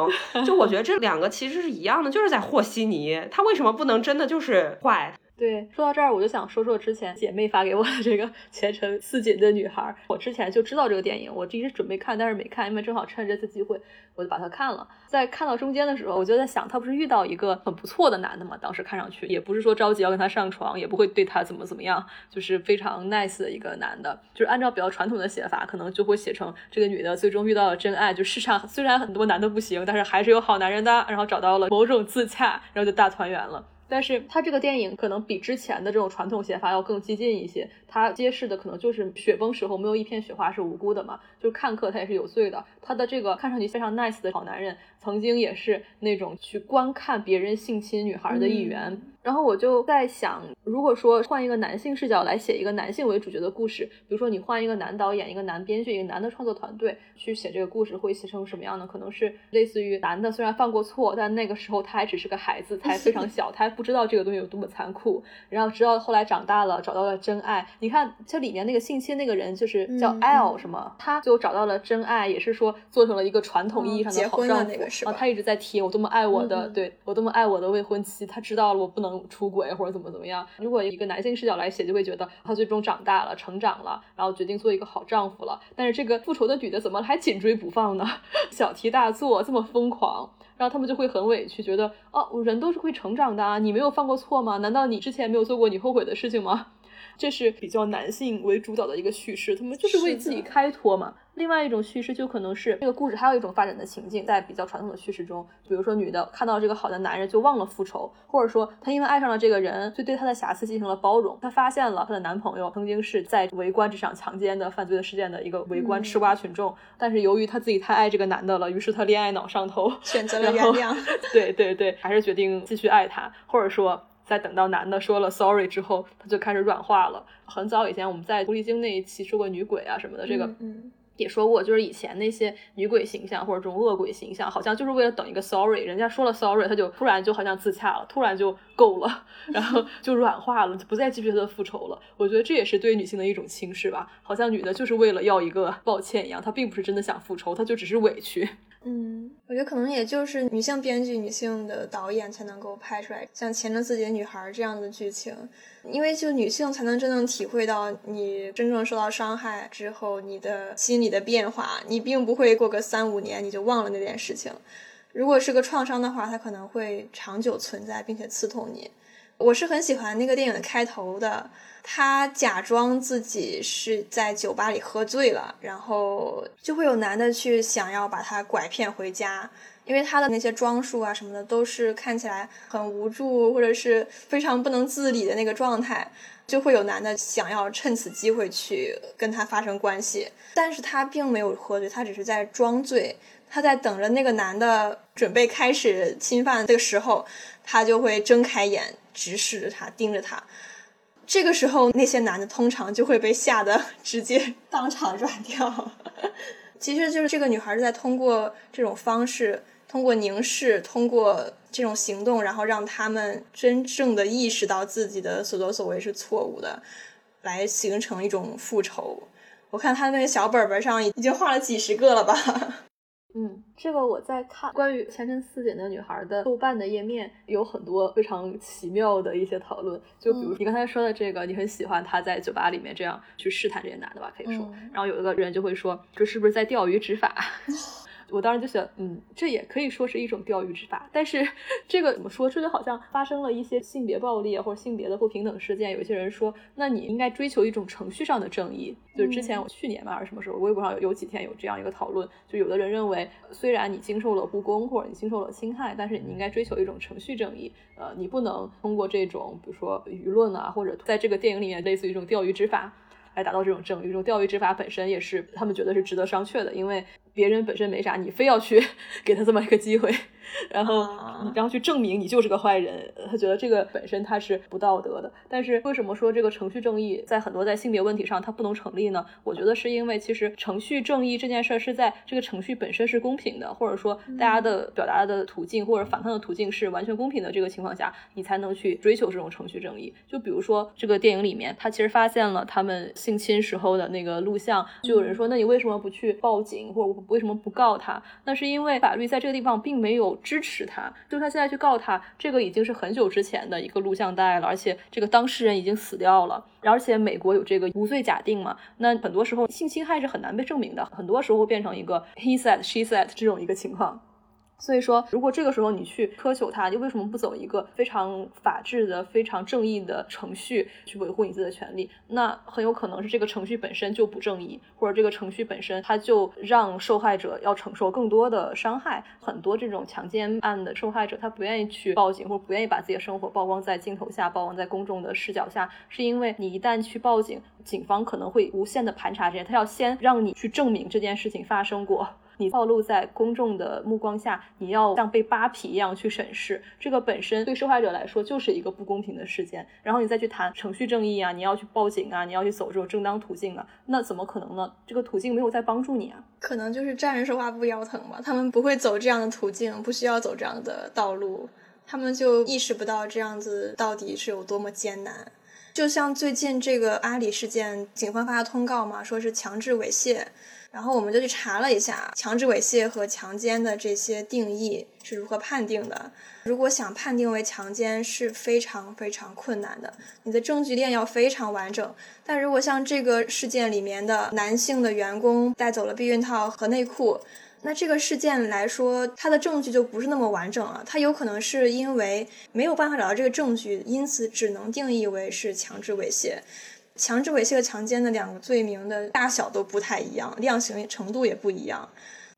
就我觉得这两个其实是一样的，就是在和稀泥。他为什么不能真的就是坏？对，说到这儿，我就想说说之前姐妹发给我的这个前程似锦的女孩。我之前就知道这个电影，我一直准备看，但是没看，因为正好趁这次机会，我就把它看了。在看到中间的时候，我就在想，她不是遇到一个很不错的男的吗？当时看上去也不是说着急要跟他上床，也不会对他怎么怎么样，就是非常 nice 的一个男的。就是按照比较传统的写法，可能就会写成这个女的最终遇到了真爱。就世上虽然很多男的不行，但是还是有好男人的，然后找到了某种自洽，然后就大团圆了。但是他这个电影可能比之前的这种传统写法要更激进一些，他揭示的可能就是雪崩时候没有一片雪花是无辜的嘛，就是看客他也是有罪的。他的这个看上去非常 nice 的好男人，曾经也是那种去观看别人性侵女孩的一员。然后我就在想，如果说换一个男性视角来写一个男性为主角的故事，比如说你换一个男导演、一个男编剧、一个男的创作团队去写这个故事，会写成什么样呢？可能是类似于男的虽然犯过错，但那个时候他还只是个孩子，才非常 小，他还不知道这个东西有多么残酷。然后直到后来长大了，找到了真爱。你看这里面那个性侵那个人就是叫 L 什么，他就找到了真爱，也是说做成了一个传统意义上的好丈夫。啊，他一直在提我多么爱我的，对我多么爱我的未婚妻。他知道了我不能。出轨或者怎么怎么样？如果一个男性视角来写，就会觉得他最终长大了、成长了，然后决定做一个好丈夫了。但是这个复仇的女的怎么还紧追不放呢？小题大做，这么疯狂，然后他们就会很委屈，觉得哦，人都是会成长的啊，你没有犯过错吗？难道你之前没有做过你后悔的事情吗？这是比较男性为主导的一个叙事，他们就是为自己开脱嘛。另外一种叙事就可能是这个故事还有一种发展的情境，在比较传统的叙事中，比如说女的看到这个好的男人就忘了复仇，或者说她因为爱上了这个人，就对他的瑕疵进行了包容。她发现了她的男朋友曾经是在围观这场强奸的犯罪的事件的一个围观吃瓜群众，但是由于她自己太爱这个男的了，于是她恋爱脑上头，选择了原谅。对对对，还是决定继续爱他，或者说在等到男的说了 sorry 之后，他就开始软化了。很早以前我们在狐狸精那一期说过女鬼啊什么的，这个。也说过，就是以前那些女鬼形象或者这种恶鬼形象，好像就是为了等一个 sorry，人家说了 sorry，他就突然就好像自洽了，突然就够了，然后就软化了，就不再继续他的复仇了。我觉得这也是对女性的一种轻视吧，好像女的就是为了要一个抱歉一样，她并不是真的想复仇，她就只是委屈。嗯，我觉得可能也就是女性编剧、女性的导演才能够拍出来像《前程似锦的女孩》这样的剧情，因为就女性才能真正体会到你真正受到伤害之后你的心理的变化，你并不会过个三五年你就忘了那件事情。如果是个创伤的话，它可能会长久存在，并且刺痛你。我是很喜欢那个电影的开头的。他假装自己是在酒吧里喝醉了，然后就会有男的去想要把他拐骗回家，因为他的那些装束啊什么的都是看起来很无助或者是非常不能自理的那个状态，就会有男的想要趁此机会去跟他发生关系，但是他并没有喝醉，他只是在装醉，他在等着那个男的准备开始侵犯的时候，他就会睁开眼直视着他，盯着他。这个时候，那些男的通常就会被吓得 直接当场 软掉。其实就是这个女孩是在通过这种方式，通过凝视，通过这种行动，然后让他们真正的意识到自己的所作所为是错误的，来形成一种复仇。我看他那个小本本上已经画了几十个了吧。嗯，这个我在看关于前程似锦的女孩的豆瓣的页面，有很多非常奇妙的一些讨论。就比如你刚才说的这个，你很喜欢他在酒吧里面这样去试探这些男的吧？可以说，然后有一个人就会说，这是不是在钓鱼执法？我当时就想，嗯，这也可以说是一种钓鱼执法，但是这个怎么说？这就好像发生了一些性别暴力或者性别的不平等事件，有些人说，那你应该追求一种程序上的正义。就是之前我去年吧还是什么时候，微博上有有几天有这样一个讨论，就有的人认为，虽然你经受了不公或者你经受了侵害，但是你应该追求一种程序正义。呃，你不能通过这种比如说舆论啊，或者在这个电影里面类似于一种钓鱼执法来达到这种正义。这种钓鱼执法本身也是他们觉得是值得商榷的，因为。别人本身没啥，你非要去 给他这么一个机会。然后，然后去证明你就是个坏人，他觉得这个本身他是不道德的。但是为什么说这个程序正义在很多在性别问题上它不能成立呢？我觉得是因为其实程序正义这件事儿是在这个程序本身是公平的，或者说大家的表达的途径或者反抗的途径是完全公平的这个情况下，你才能去追求这种程序正义。就比如说这个电影里面，他其实发现了他们性侵时候的那个录像，就有人说，那你为什么不去报警，或者为什么不告他？那是因为法律在这个地方并没有。支持他，就他现在去告他，这个已经是很久之前的一个录像带了，而且这个当事人已经死掉了，而且美国有这个无罪假定嘛，那很多时候性侵害是很难被证明的，很多时候会变成一个 he said she said 这种一个情况。所以说，如果这个时候你去苛求他，你为什么不走一个非常法治的、非常正义的程序去维护你自己的权利？那很有可能是这个程序本身就不正义，或者这个程序本身它就让受害者要承受更多的伤害。很多这种强奸案的受害者，他不愿意去报警，或者不愿意把自己的生活曝光在镜头下、曝光在公众的视角下，是因为你一旦去报警，警方可能会无限的盘查这些，他要先让你去证明这件事情发生过。你暴露在公众的目光下，你要像被扒皮一样去审视，这个本身对受害者来说就是一个不公平的事件。然后你再去谈程序正义啊，你要去报警啊，你要去走这种正当途径啊，那怎么可能呢？这个途径没有在帮助你啊。可能就是站着说话不腰疼吧，他们不会走这样的途径，不需要走这样的道路，他们就意识不到这样子到底是有多么艰难。就像最近这个阿里事件，警方发的通告嘛，说是强制猥亵。然后我们就去查了一下强制猥亵和强奸的这些定义是如何判定的。如果想判定为强奸是非常非常困难的，你的证据链要非常完整。但如果像这个事件里面的男性的员工带走了避孕套和内裤，那这个事件来说，他的证据就不是那么完整了。他有可能是因为没有办法找到这个证据，因此只能定义为是强制猥亵。强制猥亵和强奸的两个罪名的大小都不太一样，量刑程度也不一样。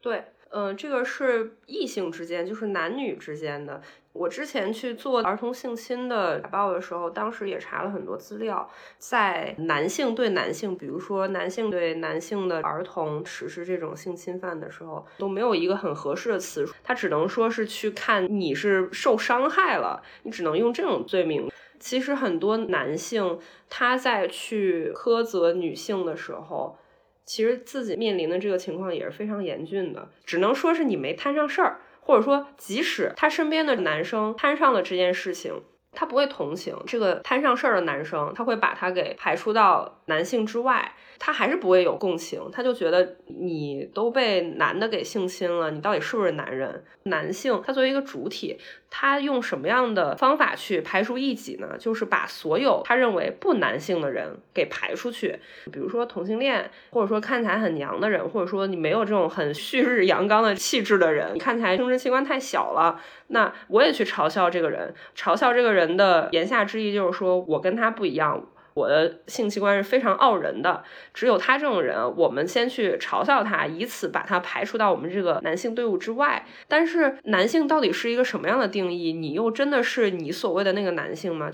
对，嗯，这个是异性之间，就是男女之间的。我之前去做儿童性侵的报的时候，当时也查了很多资料，在男性对男性，比如说男性对男性的儿童实施这种性侵犯的时候，都没有一个很合适的词，他只能说是去看你是受伤害了，你只能用这种罪名。其实很多男性他在去苛责女性的时候，其实自己面临的这个情况也是非常严峻的。只能说是你没摊上事儿，或者说即使他身边的男生摊上了这件事情，他不会同情这个摊上事儿的男生，他会把他给排除到男性之外。他还是不会有共情，他就觉得你都被男的给性侵了，你到底是不是男人？男性他作为一个主体，他用什么样的方法去排除异己呢？就是把所有他认为不男性的人给排出去，比如说同性恋，或者说看起来很娘的人，或者说你没有这种很旭日阳刚的气质的人，你看起来生殖器官太小了，那我也去嘲笑这个人，嘲笑这个人的言下之意就是说我跟他不一样。我的性器官是非常傲人的，只有他这种人，我们先去嘲笑他，以此把他排除到我们这个男性队伍之外。但是男性到底是一个什么样的定义？你又真的是你所谓的那个男性吗？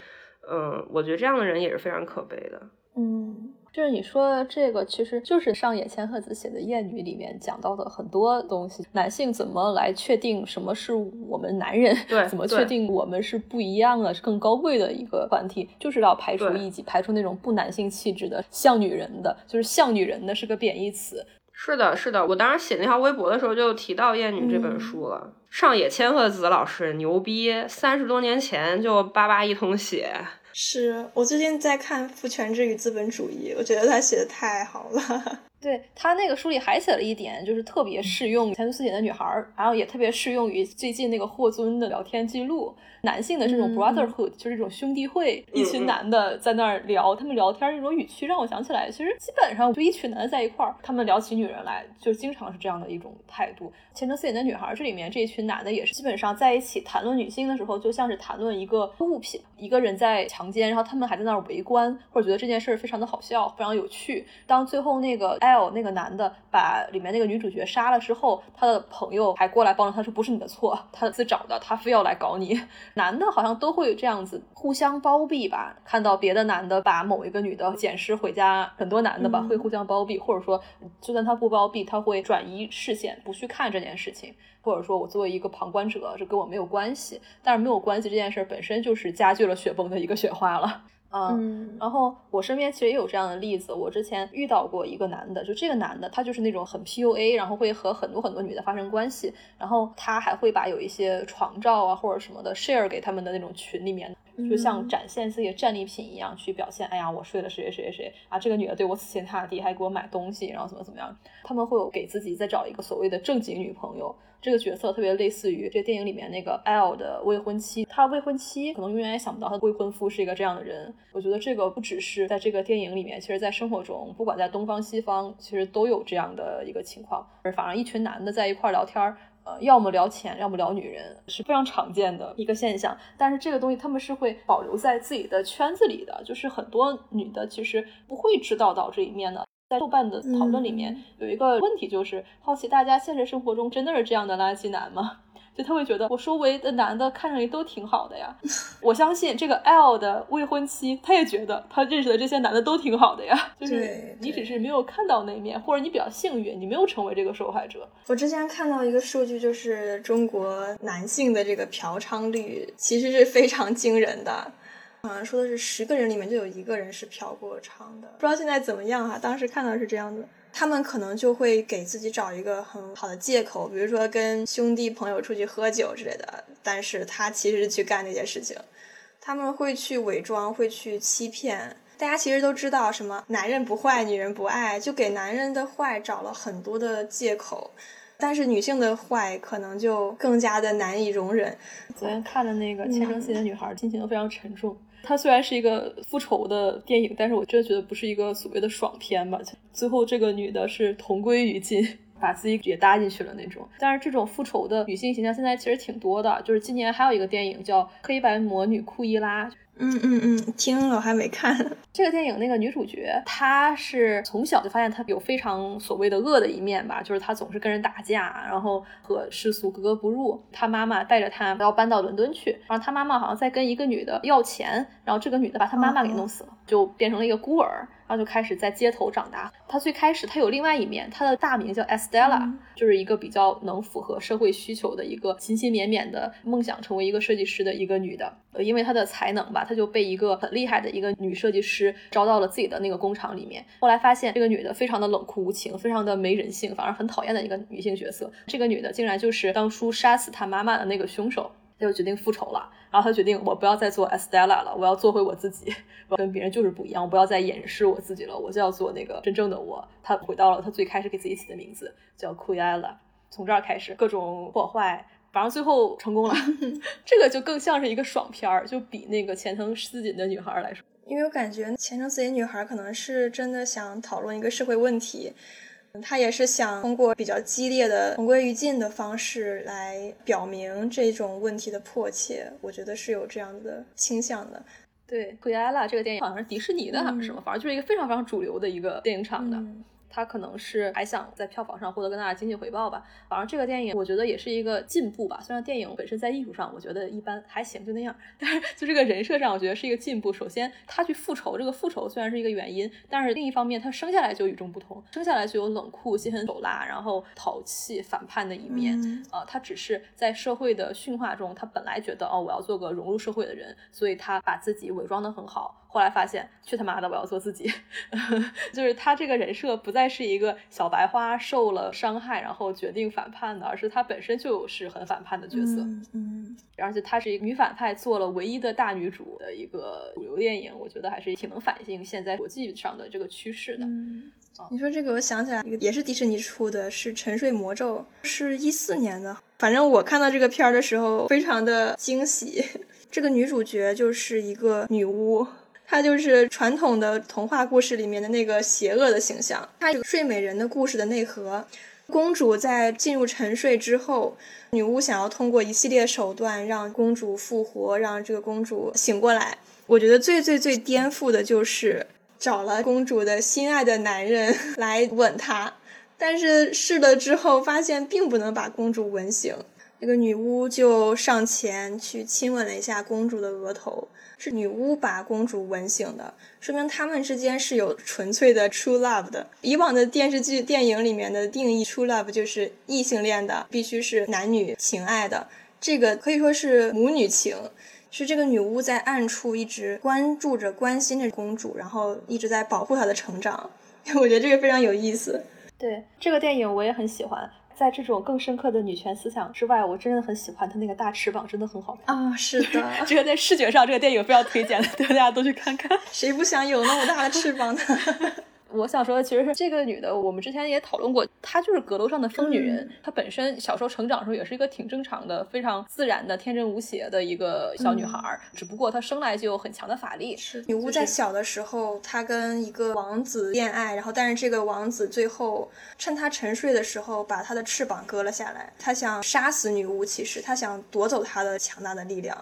嗯，我觉得这样的人也是非常可悲的。嗯。就是你说的这个，其实就是上野千鹤子写的《艳女》里面讲到的很多东西。男性怎么来确定什么是我们男人？对，怎么确定我们是不一样的、是更高贵的一个团体？就是要排除异己，排除那种不男性气质的、像女人的，就是像女人的是个贬义词。是的，是的。我当时写那条微博的时候就提到《艳女》这本书了。上野千鹤子老师牛逼，三十多年前就叭叭一通写。是我最近在看《父权制与资本主义》，我觉得他写的太好了。对他那个书里还写了一点，就是特别适用前途似锦的女孩儿，然后也特别适用于最近那个霍尊的聊天记录。男性的这种 brotherhood，就是这种兄弟会，一群男的在那儿聊，他们聊天那种语气让我想起来，其实基本上就一群男的在一块儿，他们聊起女人来，就经常是这样的一种态度。前程似锦的女孩这里面这一群男的也是基本上在一起谈论女性的时候，就像是谈论一个物品，一个人在强奸，然后他们还在那儿围观，或者觉得这件事儿非常的好笑，非常有趣。当最后那个艾 L 那个男的把里面那个女主角杀了之后，他的朋友还过来帮着他说不是你的错，他自找的，他非要来搞你。男的好像都会这样子互相包庇吧？看到别的男的把某一个女的捡尸回家，很多男的吧会互相包庇，或者说就算他不包庇，他会转移视线，不去看这件事情。或者说我作为一个旁观者，这跟我没有关系。但是没有关系这件事本身就是加剧了雪崩的一个雪花了。嗯，然后我身边其实也有这样的例子。我之前遇到过一个男的，就这个男的，他就是那种很 PUA，然后会和很多很多女的发生关系，然后他还会把有一些床照啊或者什么的 share 给他们的那种群里面，就像展现自己的战利品一样去表现。哎呀，我睡了谁谁谁谁啊，这个女的对我死心塌地，还给我买东西，然后怎么怎么样。他们会有给自己再找一个所谓的正经女朋友。这个角色特别类似于这个电影里面那个 L 的未婚妻，他未婚妻可能永远也想不到他的未婚夫是一个这样的人。我觉得这个不只是在这个电影里面，其实在生活中，不管在东方西方，其实都有这样的一个情况。而反而一群男的在一块聊天，呃，要么聊钱，要么聊女人，是非常常见的一个现象。但是这个东西他们是会保留在自己的圈子里的，就是很多女的其实不会知道到这一面的。在豆瓣的讨论里面有一个问题，就是好奇大家现实生活中真的是这样的垃圾男吗？就他会觉得我周围的男的看上去都挺好的呀。我相信这个 L 的未婚妻，他也觉得他认识的这些男的都挺好的呀。就是你只是没有看到那面，或者你比较幸运，你没有成为这个受害者。我之前看到一个数据，就是中国男性的这个嫖娼率其实是非常惊人的。好像说的是十个人里面就有一个人是嫖过娼的，不知道现在怎么样哈。当时看到是这样的，他们可能就会给自己找一个很好的借口，比如说跟兄弟朋友出去喝酒之类的，但是他其实去干那些事情。他们会去伪装，会去欺骗。大家其实都知道什么男人不坏，女人不爱，就给男人的坏找了很多的借口，但是女性的坏可能就更加的难以容忍。昨天看的那个《前程似锦的女孩》，心情都非常沉重。它虽然是一个复仇的电影，但是我真的觉得不是一个所谓的爽片吧。最后这个女的是同归于尽，把自己也搭进去了那种。但是这种复仇的女性形象现在其实挺多的，就是今年还有一个电影叫《黑白魔女库伊拉》。嗯嗯嗯，听了我还没看。这个电影那个女主角，她是从小就发现她有非常所谓的恶的一面吧，就是她总是跟人打架，然后和世俗格格不入。她妈妈带着她要搬到伦敦去，然后她妈妈好像在跟一个女的要钱，然后这个女的把她妈妈给弄死了，就变成了一个孤儿。然后就开始在街头长大。她最开始她有另外一面，她的大名叫 Estella，就是一个比较能符合社会需求的一个勤勤勉勉的梦想成为一个设计师的一个女的。呃，因为她的才能吧，她就被一个很厉害的一个女设计师招到了自己的那个工厂里面。后来发现这个女的非常的冷酷无情，非常的没人性，反而很讨厌的一个女性角色。这个女的竟然就是当初杀死她妈妈的那个凶手。他就决定复仇了，然后他决定我不要再做 Estella 了，我要做回我自己，我跟别人就是不一样，我不要再掩饰我自己了，我就要做那个真正的我。他回到了他最开始给自己起的名字，叫 Quella。从这儿开始各种破坏，反正最后成功了。这个就更像是一个爽片儿，就比那个前程似锦的女孩来说，因为我感觉前程似锦女孩可能是真的想讨论一个社会问题。他也是想通过比较激烈的同归于尽的方式来表明这种问题的迫切，我觉得是有这样的倾向的。对，《奎艾拉》这个电影好像是迪士尼的，还是什么，反正就是一个非常非常主流的一个电影厂的。他可能是还想在票房上获得更大的经济回报吧。反正这个电影我觉得也是一个进步吧。虽然电影本身在艺术上我觉得一般，还行就那样，但是就这个人设上我觉得是一个进步。首先他去复仇，这个复仇虽然是一个原因，但是另一方面他生下来就与众不同，生下来就有冷酷、心狠手辣，然后淘气、反叛的一面。呃，他只是在社会的驯化中，他本来觉得哦我要做个融入社会的人，所以他把自己伪装的很好。后来发现，去他妈的！我要做自己，就是他这个人设不再是一个小白花受了伤害然后决定反叛的，而是他本身就是很反叛的角色。嗯，而且她是一个女反派，做了唯一的大女主的一个主流电影，我觉得还是挺能反映现在国际上的这个趋势的。你说这个，我想起来一个也是迪士尼出的，是《沉睡魔咒》，是一四年的。反正我看到这个片儿的时候，非常的惊喜。这个女主角就是一个女巫。她就是传统的童话故事里面的那个邪恶的形象。她是睡美人的故事的内核。公主在进入沉睡之后，女巫想要通过一系列手段让公主复活，让这个公主醒过来。我觉得最最最颠覆的就是找了公主的心爱的男人 来吻她，但是试了之后发现并不能把公主吻醒。这个女巫就上前去亲吻了一下公主的额头，是女巫把公主吻醒的，说明他们之间是有纯粹的 true love 的。以往的电视剧、电影里面的定义 true love 就是异性恋的，必须是男女情爱的，这个可以说是母女情。是这个女巫在暗处一直关注着、关心着公主，然后一直在保护她的成长。我觉得这个非常有意思。对这个电影我也很喜欢。在这种更深刻的女权思想之外，我真的很喜欢她那个大翅膀，真的很好看啊！是的，这个在视觉上，这个电影非常推荐，大家都去看看。谁不想有那么大的翅膀呢？我想说的其实是这个女的，我们之前也讨论过，她就是阁楼上的疯女人。她本身小时候成长的时候也是一个挺正常的、非常自然的、天真无邪的一个小女孩，只不过她生来就有很强的法力。是女巫在小的时候，她跟一个王子恋爱，然后但是这个王子最后趁她沉睡的时候把她的翅膀割了下来，他想杀死女巫，其实他想夺走她的强大的力量。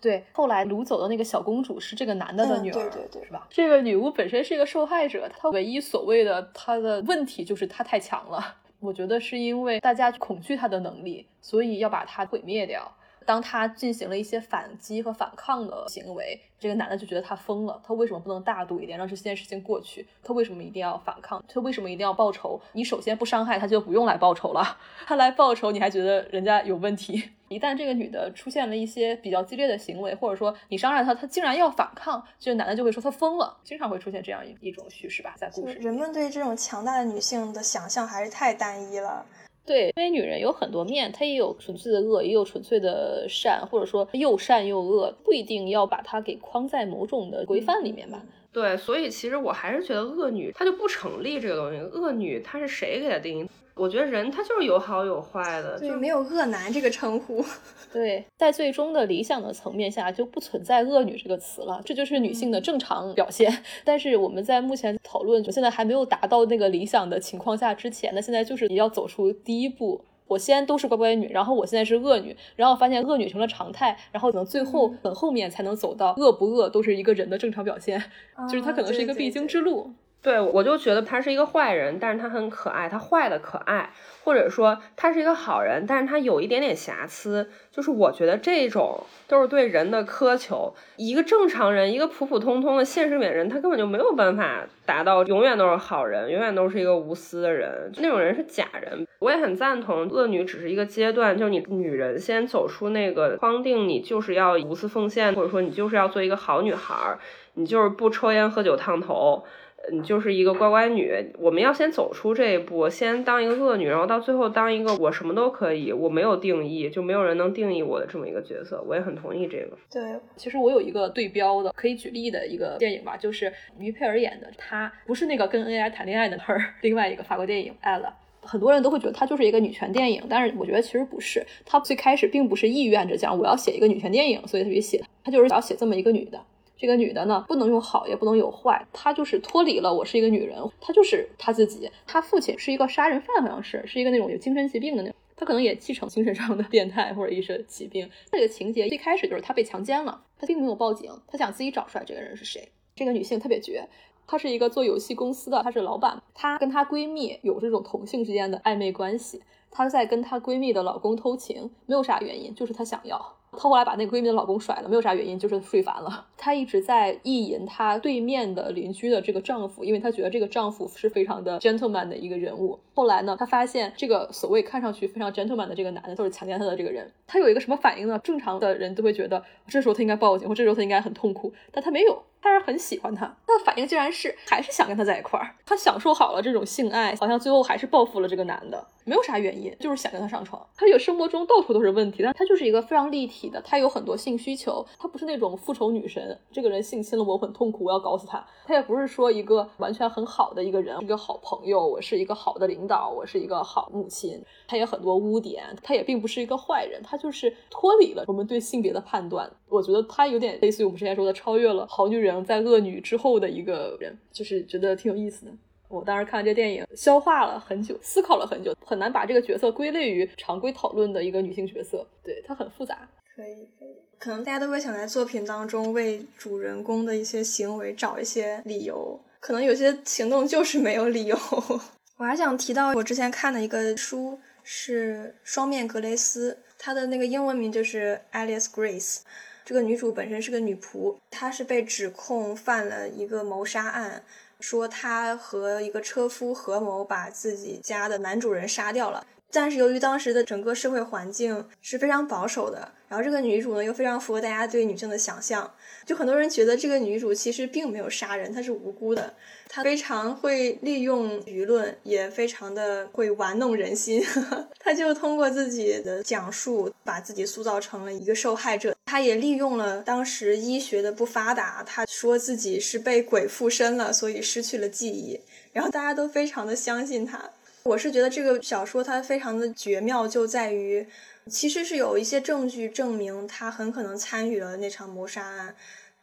对，后来掳走的那个小公主是这个男的的女儿，对对对，是吧？这个女巫本身是一个受害者，她唯一所谓的她的问题就是她太强了。我觉得是因为大家恐惧她的能力，所以要把她毁灭掉。当他进行了一些反击和反抗的行为，这个男的就觉得他疯了。他为什么不能大度一点，让这件事情过去？他为什么一定要反抗？他为什么一定要报仇？你首先不伤害他，就不用来报仇了。他来报仇，你还觉得人家有问题？一旦这个女的出现了一些比较激烈的行为，或者说你伤害她，她竟然要反抗，这个男的就会说她疯了。经常会出现这样一一种叙事吧，在故事。人们对这种强大的女性的想象还是太单一了。对，因为女人有很多面，她也有纯粹的恶，也有纯粹的善，或者说又善又恶，不一定要把它给框在某种的规范里面吧。对，所以其实我还是觉得恶女她就不成立这个东西。恶女她是谁给她定义？我觉得人他就是有好有坏的，就没有恶男这个称呼。对，在最终的理想的层面下，就不存在恶女这个词了，这就是女性的正常表现。但是我们在目前讨论，就现在还没有达到那个理想的情况下之前，呢现在就是你要走出第一步。我先都是乖乖女，然后我现在是恶女，然后发现恶女成了常态，然后等最后很后面才能走到恶不恶都是一个人的正常表现，就是它可能是一个必经之路。对，对我就觉得他是一个坏人，但是他很可爱，他坏的可爱，或者说他是一个好人，但是他有一点点瑕疵，就是我觉得这种都是对人的苛求。一个正常人，一个普普通通的现实里面人，他根本就没有办法达到永远都是好人，永远都是一个无私的人，那种人是假人。我也很赞同，恶女只是一个阶段，就是你女人先走出那个框定，你就是要无私奉献，或者说你就是要做一个好女孩儿，你就是不抽烟喝酒烫头。你就是一个乖乖女，我们要先走出这一步，先当一个恶女，然后到最后当一个我什么都可以，我没有定义，就没有人能定义我的这么一个角色。我也很同意这个。对，其实我有一个对标的可以举例的一个电影吧，就是于佩尔演的，她不是那个跟 AI 谈恋爱的 Her，另外一个法国电影 Ella，很多人都会觉得它就是一个女权电影，但是我觉得其实不是，她最开始并不是意愿着讲我要写一个女权电影，所以她去写，她就是想写这么一个女的。这个女的呢，不能有好，也不能有坏，她就是脱离了我是一个女人，她就是她自己。她父亲是一个杀人犯，好像是是一个那种有精神疾病的那种，她可能也继承精神上的变态或者一些疾病。这个情节一开始就是她被强奸了，她并没有报警，她想自己找出来这个人是谁。这个女性特别绝，她是一个做游戏公司的，她是老板，她跟她闺蜜有这种同性之间的暧昧关系，她在跟她闺蜜的老公偷情，没有啥原因，就是她想要。她后来把那个闺蜜的老公甩了，没有啥原因，就是睡烦了。她一直在意淫她对面的邻居的这个丈夫，因为她觉得这个丈夫是非常的 gentleman 的一个人物。后来呢，她发现这个所谓看上去非常 gentleman 的这个男的，就是强奸她的这个人。她有一个什么反应呢？正常的人都会觉得这时候她应该报警，或这时候她应该很痛苦，但她没有。他是很喜欢他，他的反应竟然是还是想跟他在一块儿。他享受好了这种性爱，好像最后还是报复了这个男的，没有啥原因，就是想跟他上床。他有生活中到处都是问题，但他就是一个非常立体的，他有很多性需求，他不是那种复仇女神。这个人性侵了我，我很痛苦，我要搞死他。他也不是说一个完全很好的一个人，一个好朋友，我是一个好的领导，我是一个好母亲。他也很多污点，他也并不是一个坏人，他就是脱离了我们对性别的判断。我觉得他有点类似于我们之前说的，超越了好女人在恶女之后的一个人，就是觉得挺有意思的。我当时看完这电影，消化了很久，思考了很久，很难把这个角色归类于常规讨论的一个女性角色。对，它很复杂。可以，可以。可能大家都会想在作品当中为主人公的一些行为找一些理由。可能有些行动就是没有理由。我还想提到我之前看的一个书是《双面格雷斯》，它的那个英文名就是 Alice Grace。这个女主本身是个女仆，她是被指控犯了一个谋杀案，说她和一个车夫合谋把自己家的男主人杀掉了。但是由于当时的整个社会环境是非常保守的，然后这个女主呢又非常符合大家对女性的想象，就很多人觉得这个女主其实并没有杀人，她是无辜的。她非常会利用舆论，也非常的会玩弄人心。她就通过自己的讲述，把自己塑造成了一个受害者。他也利用了当时医学的不发达，他说自己是被鬼附身了，所以失去了记忆。然后大家都非常的相信他。我是觉得这个小说它非常的绝妙，就在于其实是有一些证据证明他很可能参与了那场谋杀案，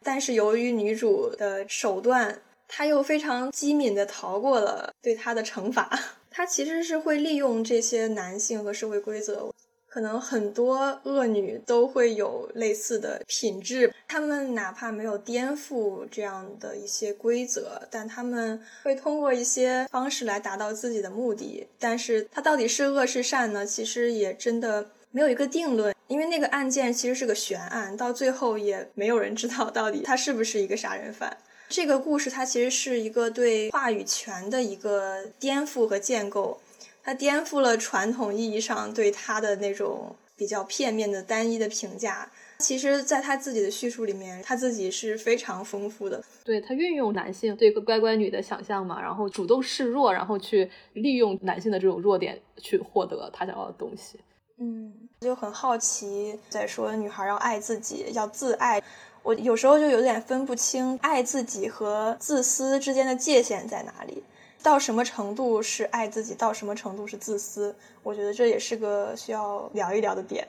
但是由于女主的手段，他又非常机敏的逃过了对他的惩罚。他其实是会利用这些男性和社会规则。可能很多恶女都会有类似的品质，她们哪怕没有颠覆这样的一些规则，但她们会通过一些方式来达到自己的目的。但是她到底是恶是善呢？其实也真的没有一个定论，因为那个案件其实是个悬案，到最后也没有人知道到底他是不是一个杀人犯。这个故事它其实是一个对话语权的一个颠覆和建构。他颠覆了传统意义上对他的那种比较片面的单一的评价。其实，在他自己的叙述里面，他自己是非常丰富的。对他运用男性对个乖乖女的想象嘛，然后主动示弱，然后去利用男性的这种弱点去获得他想要的东西。嗯，就很好奇，在说女孩要爱自己，要自爱。我有时候就有点分不清爱自己和自私之间的界限在哪里。到什么程度是爱自己，到什么程度是自私？我觉得这也是个需要聊一聊的点。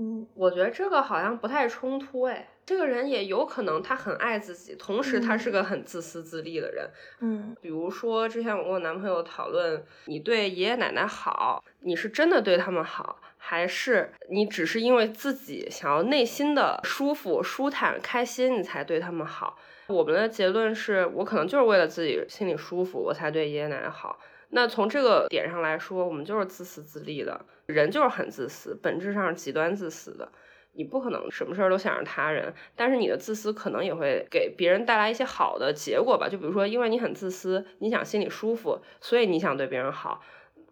嗯，我觉得这个好像不太冲突。哎，这个人也有可能他很爱自己，同时他是个很自私自利的人。嗯，比如说之前我跟我男朋友讨论，你对爷爷奶奶好，你是真的对他们好，还是你只是因为自己想要内心的舒服、舒坦、开心，你才对他们好？我们的结论是我可能就是为了自己心里舒服，我才对爷爷奶奶好。那从这个点上来说，我们就是自私自利的人，就是很自私，本质上是极端自私的。你不可能什么事儿都想着他人，但是你的自私可能也会给别人带来一些好的结果吧。就比如说，因为你很自私，你想心里舒服，所以你想对别人好。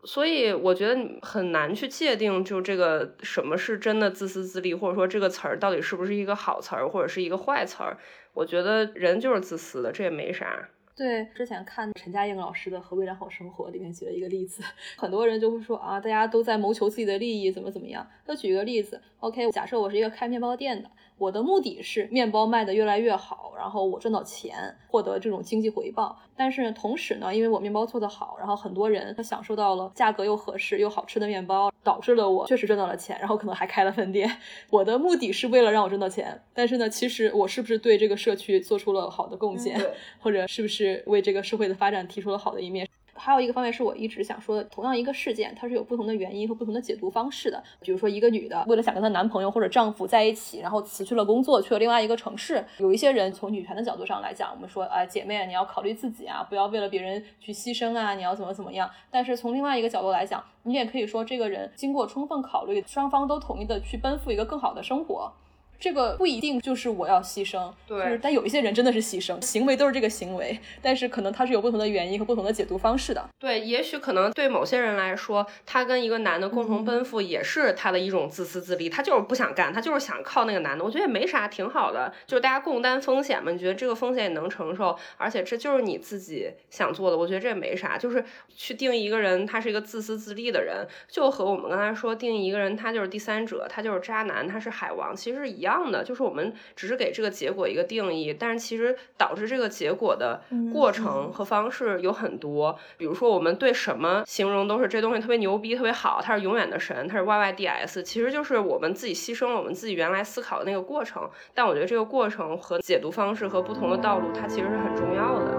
所以我觉得很难去界定，就这个什么是真的自私自利，或者说这个词儿到底是不是一个好词儿，或者是一个坏词儿。我觉得人就是自私的，这也没啥。对，之前看陈嘉映老师的《何为良好生活》里面举了一个例子，很多人就会说啊，大家都在谋求自己的利益，怎么怎么样。他举一个例子，OK，假设我是一个开面包店的。我的目的是面包卖得越来越好，然后我赚到钱，获得这种经济回报。但是同时呢，因为我面包做得好，然后很多人他享受到了价格又合适又好吃的面包，导致了我确实赚到了钱，然后可能还开了分店。我的目的是为了让我赚到钱，但是呢，其实我是不是对这个社区做出了好的贡献，或者是不是为这个社会的发展提出了好的一面？还有一个方面是我一直想说的，同样一个事件，它是有不同的原因和不同的解读方式的。比如说，一个女的为了想跟她男朋友或者丈夫在一起，然后辞去了工作，去了另外一个城市。有一些人从女权的角度上来讲，我们说，哎，姐妹，你要考虑自己啊，不要为了别人去牺牲啊，你要怎么怎么样。但是从另外一个角度来讲，你也可以说，这个人经过充分考虑，双方都同意的去奔赴一个更好的生活。这个不一定就是我要牺牲，对，但有一些人真的是牺牲，行为都是这个行为，但是可能他是有不同的原因和不同的解读方式的。对，也许可能对某些人来说，他跟一个男的共同奔赴也是他的一种自私自利，他就是不想干，他就是想靠那个男的。我觉得也没啥，挺好的，就是大家共担风险嘛。你觉得这个风险也能承受，而且这就是你自己想做的，我觉得这也没啥。就是去定义一个人，他是一个自私自利的人，就和我们刚才说定义一个人，他就是第三者，他就是渣男，他是海王，其实是一样。样的就是我们只是给这个结果一个定义，但是其实导致这个结果的过程和方式有很多。比如说，我们对什么形容都是这东西特别牛逼、特别好，它是永远的神，它是 Y Y D S，其实就是我们自己牺牲了我们自己原来思考的那个过程。但我觉得这个过程和解读方式和不同的道路，它其实是很重要的。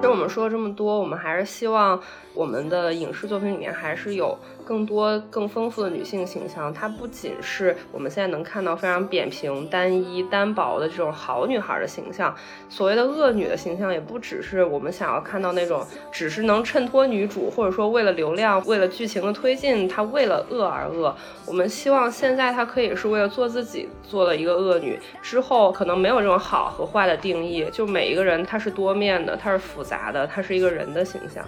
跟我们们说了这么多，我们还是希望我们的影视作品里面还是有。更多更丰富的女性形象，它不仅是我们现在能看到非常扁平、单一、单薄的这种好女孩的形象，所谓的恶女的形象，也不只是我们想要看到那种只是能衬托女主，或者说为了流量、为了剧情的推进，她为了恶而恶。我们希望现在她可以是为了做自己做了一个恶女，之后可能没有这种好和坏的定义，就每一个人她是多面的，她是复杂的，她是一个人的形象。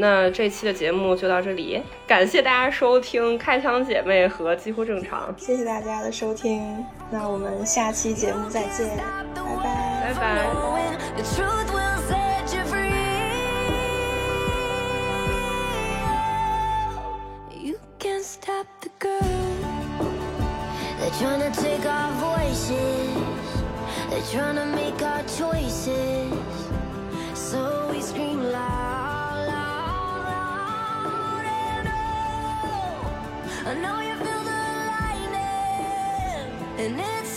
那这期的节目就到这里，感谢大家收听《开枪姐妹》和几乎正常。谢谢大家的收听，那我们下期节目再见，拜拜，拜拜。I know you feel the lightning, and it's